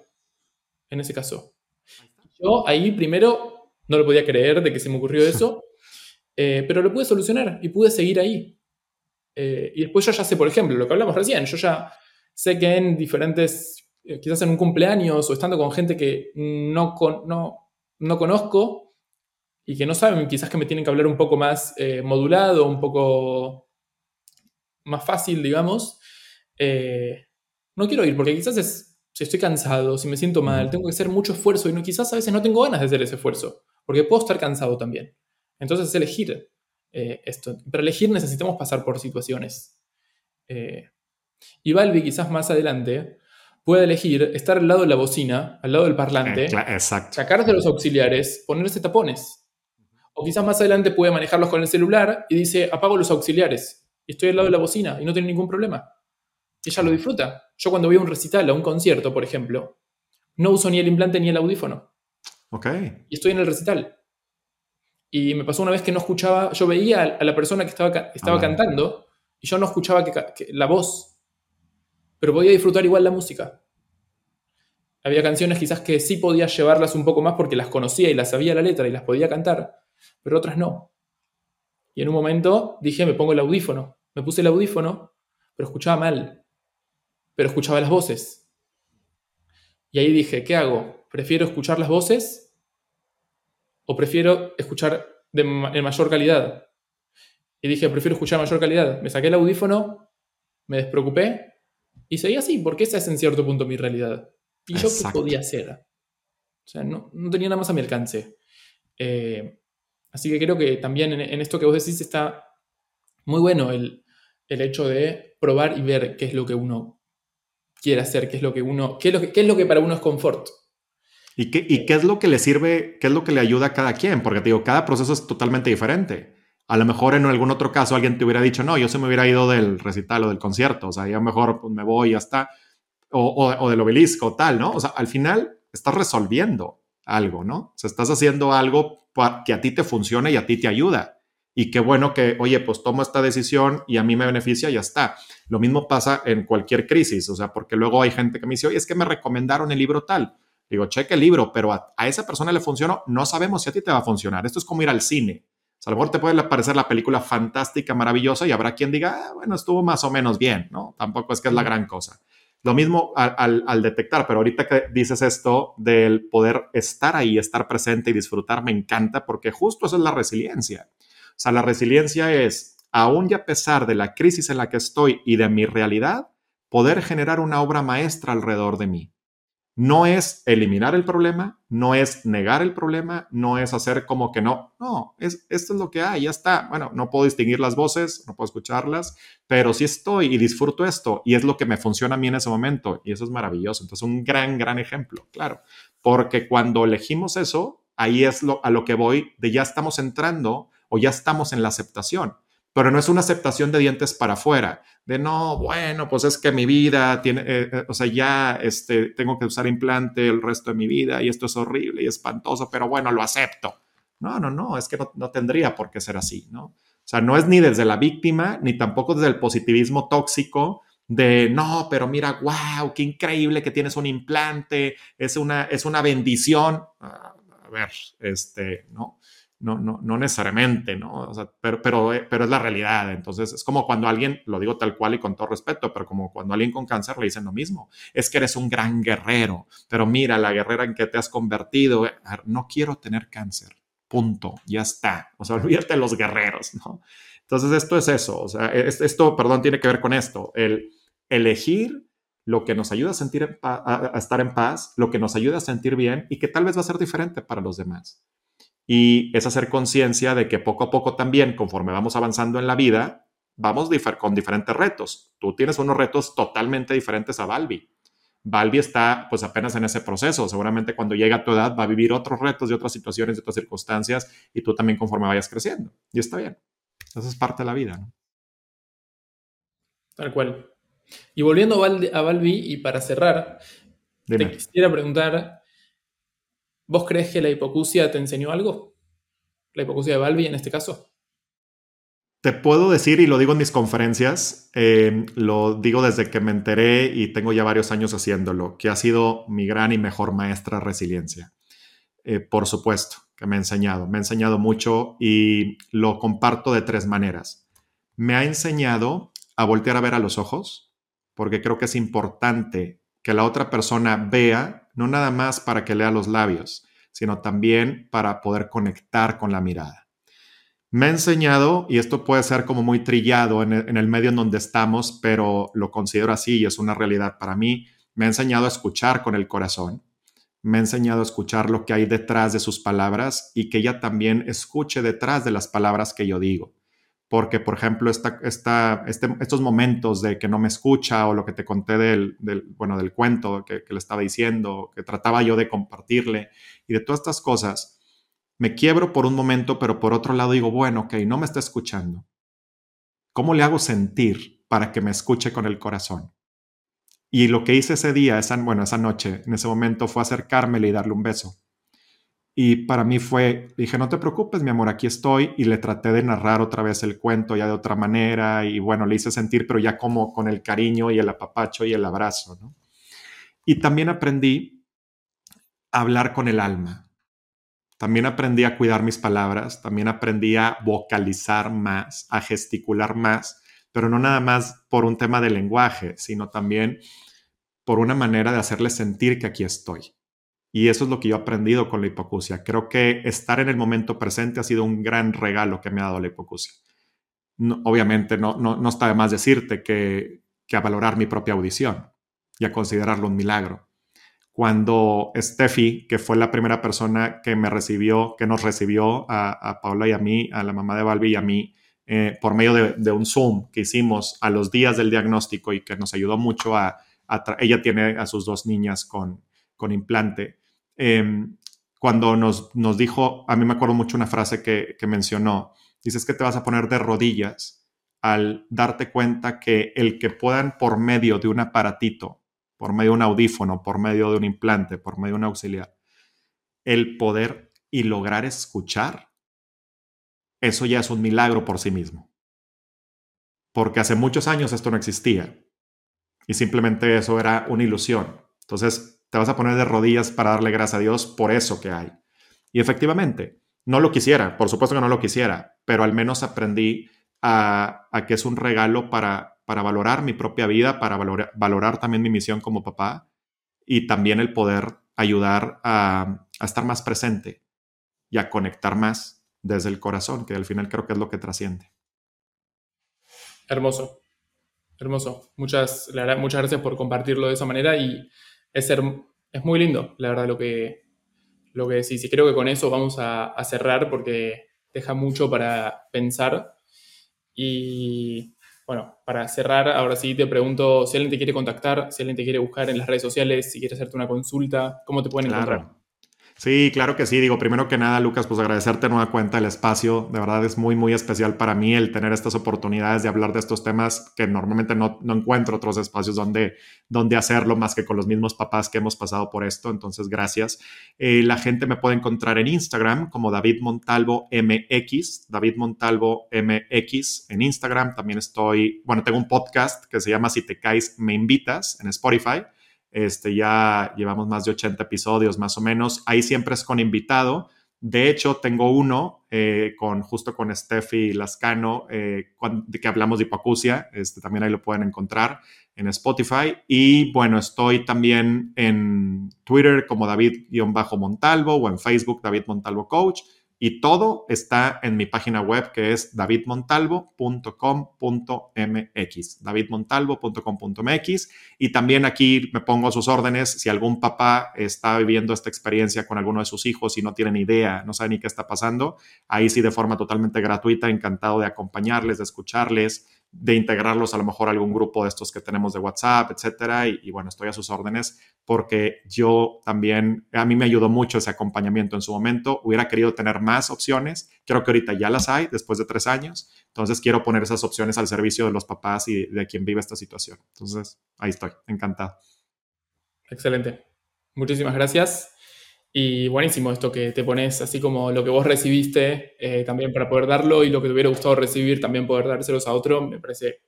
En ese caso. Yo ahí primero no lo podía creer de que se me ocurrió (laughs) eso, eh, pero lo pude solucionar y pude seguir ahí. Eh, y después yo ya sé, por ejemplo, lo que hablamos recién, yo ya sé que en diferentes, quizás en un cumpleaños o estando con gente que no, no, no conozco y que no saben, quizás que me tienen que hablar un poco más modulado, un poco más fácil, digamos, eh, no quiero ir, porque quizás es, si estoy cansado, si me siento mal, tengo que hacer mucho esfuerzo y no, quizás a veces no tengo ganas de hacer ese esfuerzo, porque puedo estar cansado también. Entonces es elegir eh, esto. Para elegir necesitamos pasar por situaciones. Eh, y Balbi quizás más adelante puede elegir estar al lado de la bocina, al lado del parlante, sacarse los auxiliares, ponerse tapones. O quizás más adelante puede manejarlos con el celular y dice, apago los auxiliares y estoy al lado de la bocina y no tiene ningún problema. Ella lo disfruta. Yo cuando voy a un recital, a un concierto, por ejemplo, no uso ni el implante ni el audífono. Ok. Y estoy en el recital. Y me pasó una vez que no escuchaba, yo veía a la persona que estaba, estaba cantando y yo no escuchaba la voz, pero podía disfrutar igual la música. Había canciones quizás que sí podía llevarlas un poco más porque las conocía y las sabía la letra y las podía cantar, pero otras no. Y en un momento dije, me pongo el audífono. Me puse el audífono, pero escuchaba mal. Pero escuchaba las voces. Y ahí dije, ¿qué hago? ¿Prefiero escuchar las voces o prefiero escuchar de, en mayor calidad? Y dije, prefiero escuchar mayor calidad. Me saqué el audífono, me despreocupé y seguí así, porque esa es en cierto punto mi realidad. ¿Y yo qué podía hacer? O sea, no, no, tenía nada más a mi alcance. Eh, Así que creo que también en, esto que vos decís está muy bueno el, hecho de probar y ver qué es lo que uno quiere hacer, qué es lo que uno, qué es lo que, es lo que para uno es confort. ¿Y qué, ¿Y qué es lo que le sirve, qué es lo que le ayuda a cada quien? Porque te digo, cada proceso es totalmente diferente. A lo mejor en algún otro caso alguien te hubiera dicho, no, yo se me hubiera ido del recital o del concierto, o sea, ya mejor pues, me voy ya está, o, o, del obelisco, tal, ¿no? O sea, al final estás resolviendo algo, ¿no? O sea, estás haciendo algo que a ti te funcione y a ti te ayuda. Y qué bueno que, oye, pues tomo esta decisión y a mí me beneficia y ya está. Lo mismo pasa en cualquier crisis, o sea, porque luego hay gente que me dice, oye, es que me recomendaron el libro tal. Digo, cheque el libro, pero a, esa persona le funcionó, no sabemos si a ti te va a funcionar. Esto es como ir al cine. O sea, a lo mejor te puede parecer la película fantástica, maravillosa y habrá quien diga, ah, bueno, estuvo más o menos bien, ¿no? Tampoco es que es la gran cosa. Lo mismo al, detectar, pero ahorita que dices esto del poder estar ahí, estar presente y disfrutar, me encanta porque justo eso es la resiliencia. O sea, la resiliencia es, aún y a pesar de la crisis en la que estoy y de mi realidad, poder generar una obra maestra alrededor de mí. No es eliminar el problema, no es negar el problema, no es hacer como que no. No, es, esto es lo que hay, ya está. Bueno, no puedo distinguir las voces, no puedo escucharlas, pero sí estoy y disfruto esto y es lo que me funciona a mí en ese momento y eso es maravilloso. Entonces, un gran, gran ejemplo, claro. Porque cuando elegimos eso, ahí es lo, a lo que voy de ya estamos entrando o ya estamos en la aceptación pero no es una aceptación de dientes para afuera, de no, bueno, pues es que mi vida tiene, eh, eh, o sea, ya este, tengo que usar implante el resto de mi vida y esto es horrible y espantoso, pero bueno, lo acepto. No, no, no, es que no, no tendría por qué ser así, ¿no? O sea, no es ni desde la víctima, ni tampoco desde el positivismo tóxico de, no, pero mira, wow, qué increíble que tienes un implante, es una, es una bendición. Ah, a ver, este, ¿no? No, no, no necesariamente, ¿no? pero, pero, pero es la realidad. Entonces, es como cuando alguien, lo digo tal cual y con todo respeto, pero como cuando alguien con cáncer le dicen lo mismo, es que eres un gran guerrero, pero mira la guerrera en que te has convertido, no quiero tener cáncer, punto, ya está. O sea, (laughs) olvídate de los guerreros, ¿no? Entonces, esto es eso, o sea, esto, perdón, tiene que ver con esto, el elegir lo que nos ayuda a, sentir a, estar en paz, lo que nos ayuda a sentir bien y que tal vez va a ser diferente para los demás. Y es hacer conciencia de que poco a poco también, conforme vamos avanzando en la vida, vamos con diferentes retos. Tú tienes unos retos totalmente diferentes a Balbi. Balbi está pues apenas en ese proceso. Seguramente cuando llega a tu edad va a vivir otros retos de otras situaciones, de otras circunstancias y tú también conforme vayas creciendo. Y está bien. Eso es parte de la vida. Tal cual. Y volviendo a Balbi, y para cerrar, te quisiera preguntar, ¿vos crees que la hipocusia te enseñó algo? ¿La hipocusia de Balbi en este caso? Te puedo decir, y lo digo en mis conferencias, eh, lo digo desde que me enteré y tengo ya varios años haciéndolo, que ha sido mi gran y mejor maestra resiliencia. Eh, por supuesto, que me ha enseñado. Me ha enseñado mucho y lo comparto de tres maneras. Me ha enseñado a voltear a ver a los ojos, porque creo que es importante que la otra persona vea, no nada más para que lea los labios, sino también para poder conectar con la mirada. Me ha enseñado, y esto puede ser como muy trillado en el, medio en donde estamos, pero lo considero así y es una realidad para mí, me ha enseñado a escuchar con el corazón, me ha enseñado a escuchar lo que hay detrás de sus palabras y que ella también escuche detrás de las palabras que yo digo porque, por ejemplo, esta, este, estos momentos de que no me escucha o lo que te conté del, bueno, del cuento que, le estaba diciendo, que trataba yo de compartirle y de todas estas cosas, me quiebro por un momento, pero por otro lado digo, bueno, ok, no me está escuchando. ¿Cómo le hago sentir para que me escuche con el corazón? Y lo que hice ese día, esa, bueno, esa noche, en ese momento, fue acercármele y darle un beso. Y para mí fue, dije, no te preocupes, mi amor, aquí estoy. Y le traté de narrar otra vez el cuento ya de otra manera. Y bueno, le hice sentir, pero ya como con el cariño y el apapacho y el abrazo, ¿no? Y también aprendí a hablar con el alma. También aprendí a cuidar mis palabras. También aprendí a vocalizar más, a gesticular más, pero no nada más por un tema de lenguaje, sino también por una manera de hacerle sentir que aquí estoy. Y eso es lo que yo he aprendido con la hipocusia. Creo que estar en el momento presente ha sido un gran regalo que me ha dado la hipocusia. obviamente no, no, no, está de más decirte que, que a valorar mi propia audición y a considerarlo un milagro. Cuando Steffi, que fue la primera persona que me recibió, que nos recibió a, a Paula y a mí, a la mamá de Balbi y a mí, eh, por medio de, de, un Zoom que hicimos a los días del diagnóstico y que nos ayudó mucho a, a ella tiene a sus dos niñas con, con implante Em, cuando nos, nos, dijo, a mí me acuerdo mucho una frase que, que mencionó, dices que te vas a poner de rodillas al darte cuenta que el que puedan por medio de un aparatito, por medio de un audífono, por medio de un implante, por medio de un auxiliar, el poder y lograr escuchar, eso ya es un milagro por sí mismo. Porque hace muchos años esto no existía y simplemente eso era una ilusión. Entonces, te vas a poner de rodillas para darle gracias a Dios por eso que hay. Y efectivamente, no lo quisiera, por supuesto que no lo quisiera, pero al menos aprendí a, que es un regalo para, para valorar mi propia vida, para valorar, valorar también mi misión como papá y también el poder ayudar a, a estar más presente y a conectar más desde el corazón, que al final creo que es lo que trasciende. Hermoso, hermoso. Muchas, muchas gracias por compartirlo de esa manera y es, es muy lindo, la verdad, lo que, lo que decís. Y creo que con eso vamos a, cerrar porque deja mucho para pensar. Y bueno, para cerrar, ahora sí te pregunto si alguien te quiere contactar, si alguien te quiere buscar en las redes sociales, si quiere hacerte una consulta, ¿cómo te pueden encontrar? Sí, claro que sí. Digo, primero que nada, Lucas, pues agradecerte nueva cuenta el espacio. De verdad es muy, muy especial para mí el tener estas oportunidades de hablar de estos temas que normalmente no, no encuentro otros espacios donde, donde hacerlo más que con los mismos papás que hemos pasado por esto. Entonces, gracias. Eh, la gente me puede encontrar en Instagram como David Montalvo MX, David Montalvo MX en Instagram. También estoy, bueno, tengo un podcast que se llama Si te caes, me invitas en Spotify. Este, ya llevamos más de 80 episodios más o menos. Ahí siempre es con invitado, De hecho, tengo uno eh, con, justo con Steffi Lascano, eh, de que hablamos de hipoacusia. Este, también ahí lo pueden encontrar en Spotify. Y bueno, estoy también en Twitter como David-Montalvo o en Facebook David Montalvo Coach. Y todo está en mi página web que es davidmontalvo.com.mx, davidmontalvo.com.mx. Y también aquí me pongo a sus órdenes si algún papá está viviendo esta experiencia con alguno de sus hijos y no tienen idea, no saben ni qué está pasando. Ahí sí, de forma totalmente gratuita, encantado de acompañarles, de escucharles, de integrarlos a lo mejor a algún grupo de estos que tenemos de WhatsApp, etcétera. Y, bueno, estoy a sus órdenes porque yo también, a mí me ayudó mucho ese acompañamiento en su momento. Hubiera querido tener más opciones. Creo que ahorita ya las hay después de tres años. Entonces quiero poner esas opciones al servicio de los papás y de quien vive esta situación. Entonces, ahí estoy, encantado. Excelente. Muchísimas gracias. Y buenísimo esto que te pones así como lo que vos recibiste eh, también para poder darlo y lo que te hubiera gustado recibir también poder dárselos a otro, me parece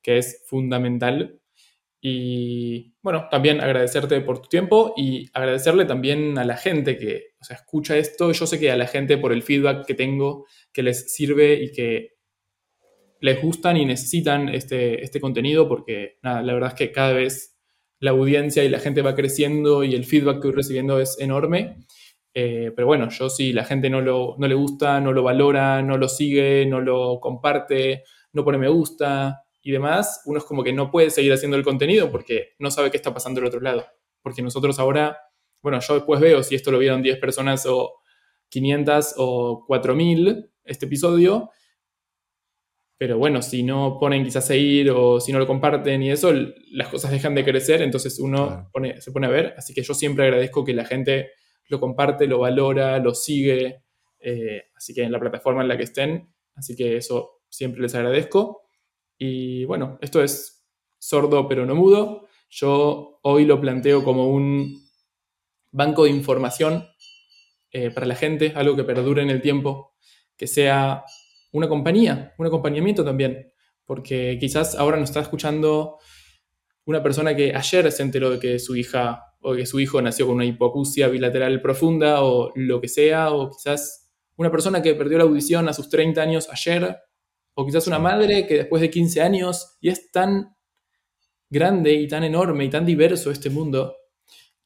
que es fundamental. Y bueno, también agradecerte por tu tiempo y agradecerle también a la gente que escucha esto. Yo sé que a la gente por el feedback que tengo, que les sirve y que les gustan y necesitan este, este contenido porque nada, la verdad es que cada vez la audiencia y la gente va creciendo y el feedback que voy recibiendo es enorme. Eh, pero bueno, yo si la gente no, lo, no le gusta, no lo valora, no lo sigue, no lo comparte, no pone me gusta y demás, uno es como que no puede seguir haciendo el contenido porque no sabe qué está pasando del otro lado. Porque nosotros ahora, bueno, yo después veo si esto lo vieron 10 personas o 500 o 4000 este episodio, pero bueno, si no ponen quizás seguir o si no lo comparten y eso, las cosas dejan de crecer, entonces uno se pone a ver. Así que yo siempre agradezco que la gente lo comparte, lo valora, lo sigue, eh, así que en la plataforma en la que estén. Así que eso siempre les agradezco. Y bueno, esto es sordo pero no mudo. Yo hoy lo planteo como un banco de información eh, para la gente, algo que perdure en el tiempo, que sea una compañía, un acompañamiento también, porque quizás ahora nos está escuchando una persona que ayer se enteró de que su hija o que su hijo nació con una hipoacusia bilateral profunda o lo que sea, o quizás una persona que perdió la audición a sus 30 años ayer, o quizás una madre que después de 15 años, y es tan grande y tan enorme y tan diverso este mundo,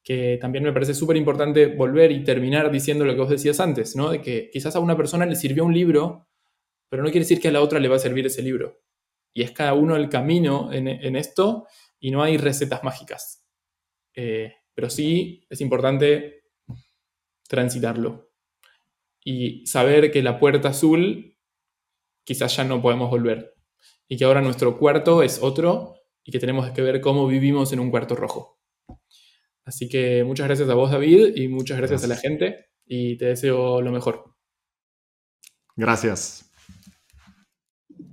que también me parece súper importante volver y terminar diciendo lo que vos decías antes, ¿no? De que quizás a una persona le sirvió un libro pero no quiere decir que a la otra le va a servir ese libro. Y es cada uno el camino en, esto y no hay recetas mágicas. Eh, pero sí es importante transitarlo y saber que la puerta azul quizás ya no podemos volver y que ahora nuestro cuarto es otro y que tenemos que ver cómo vivimos en un cuarto rojo. Así que muchas gracias a vos David y muchas gracias. a la gente y te deseo lo mejor. Gracias.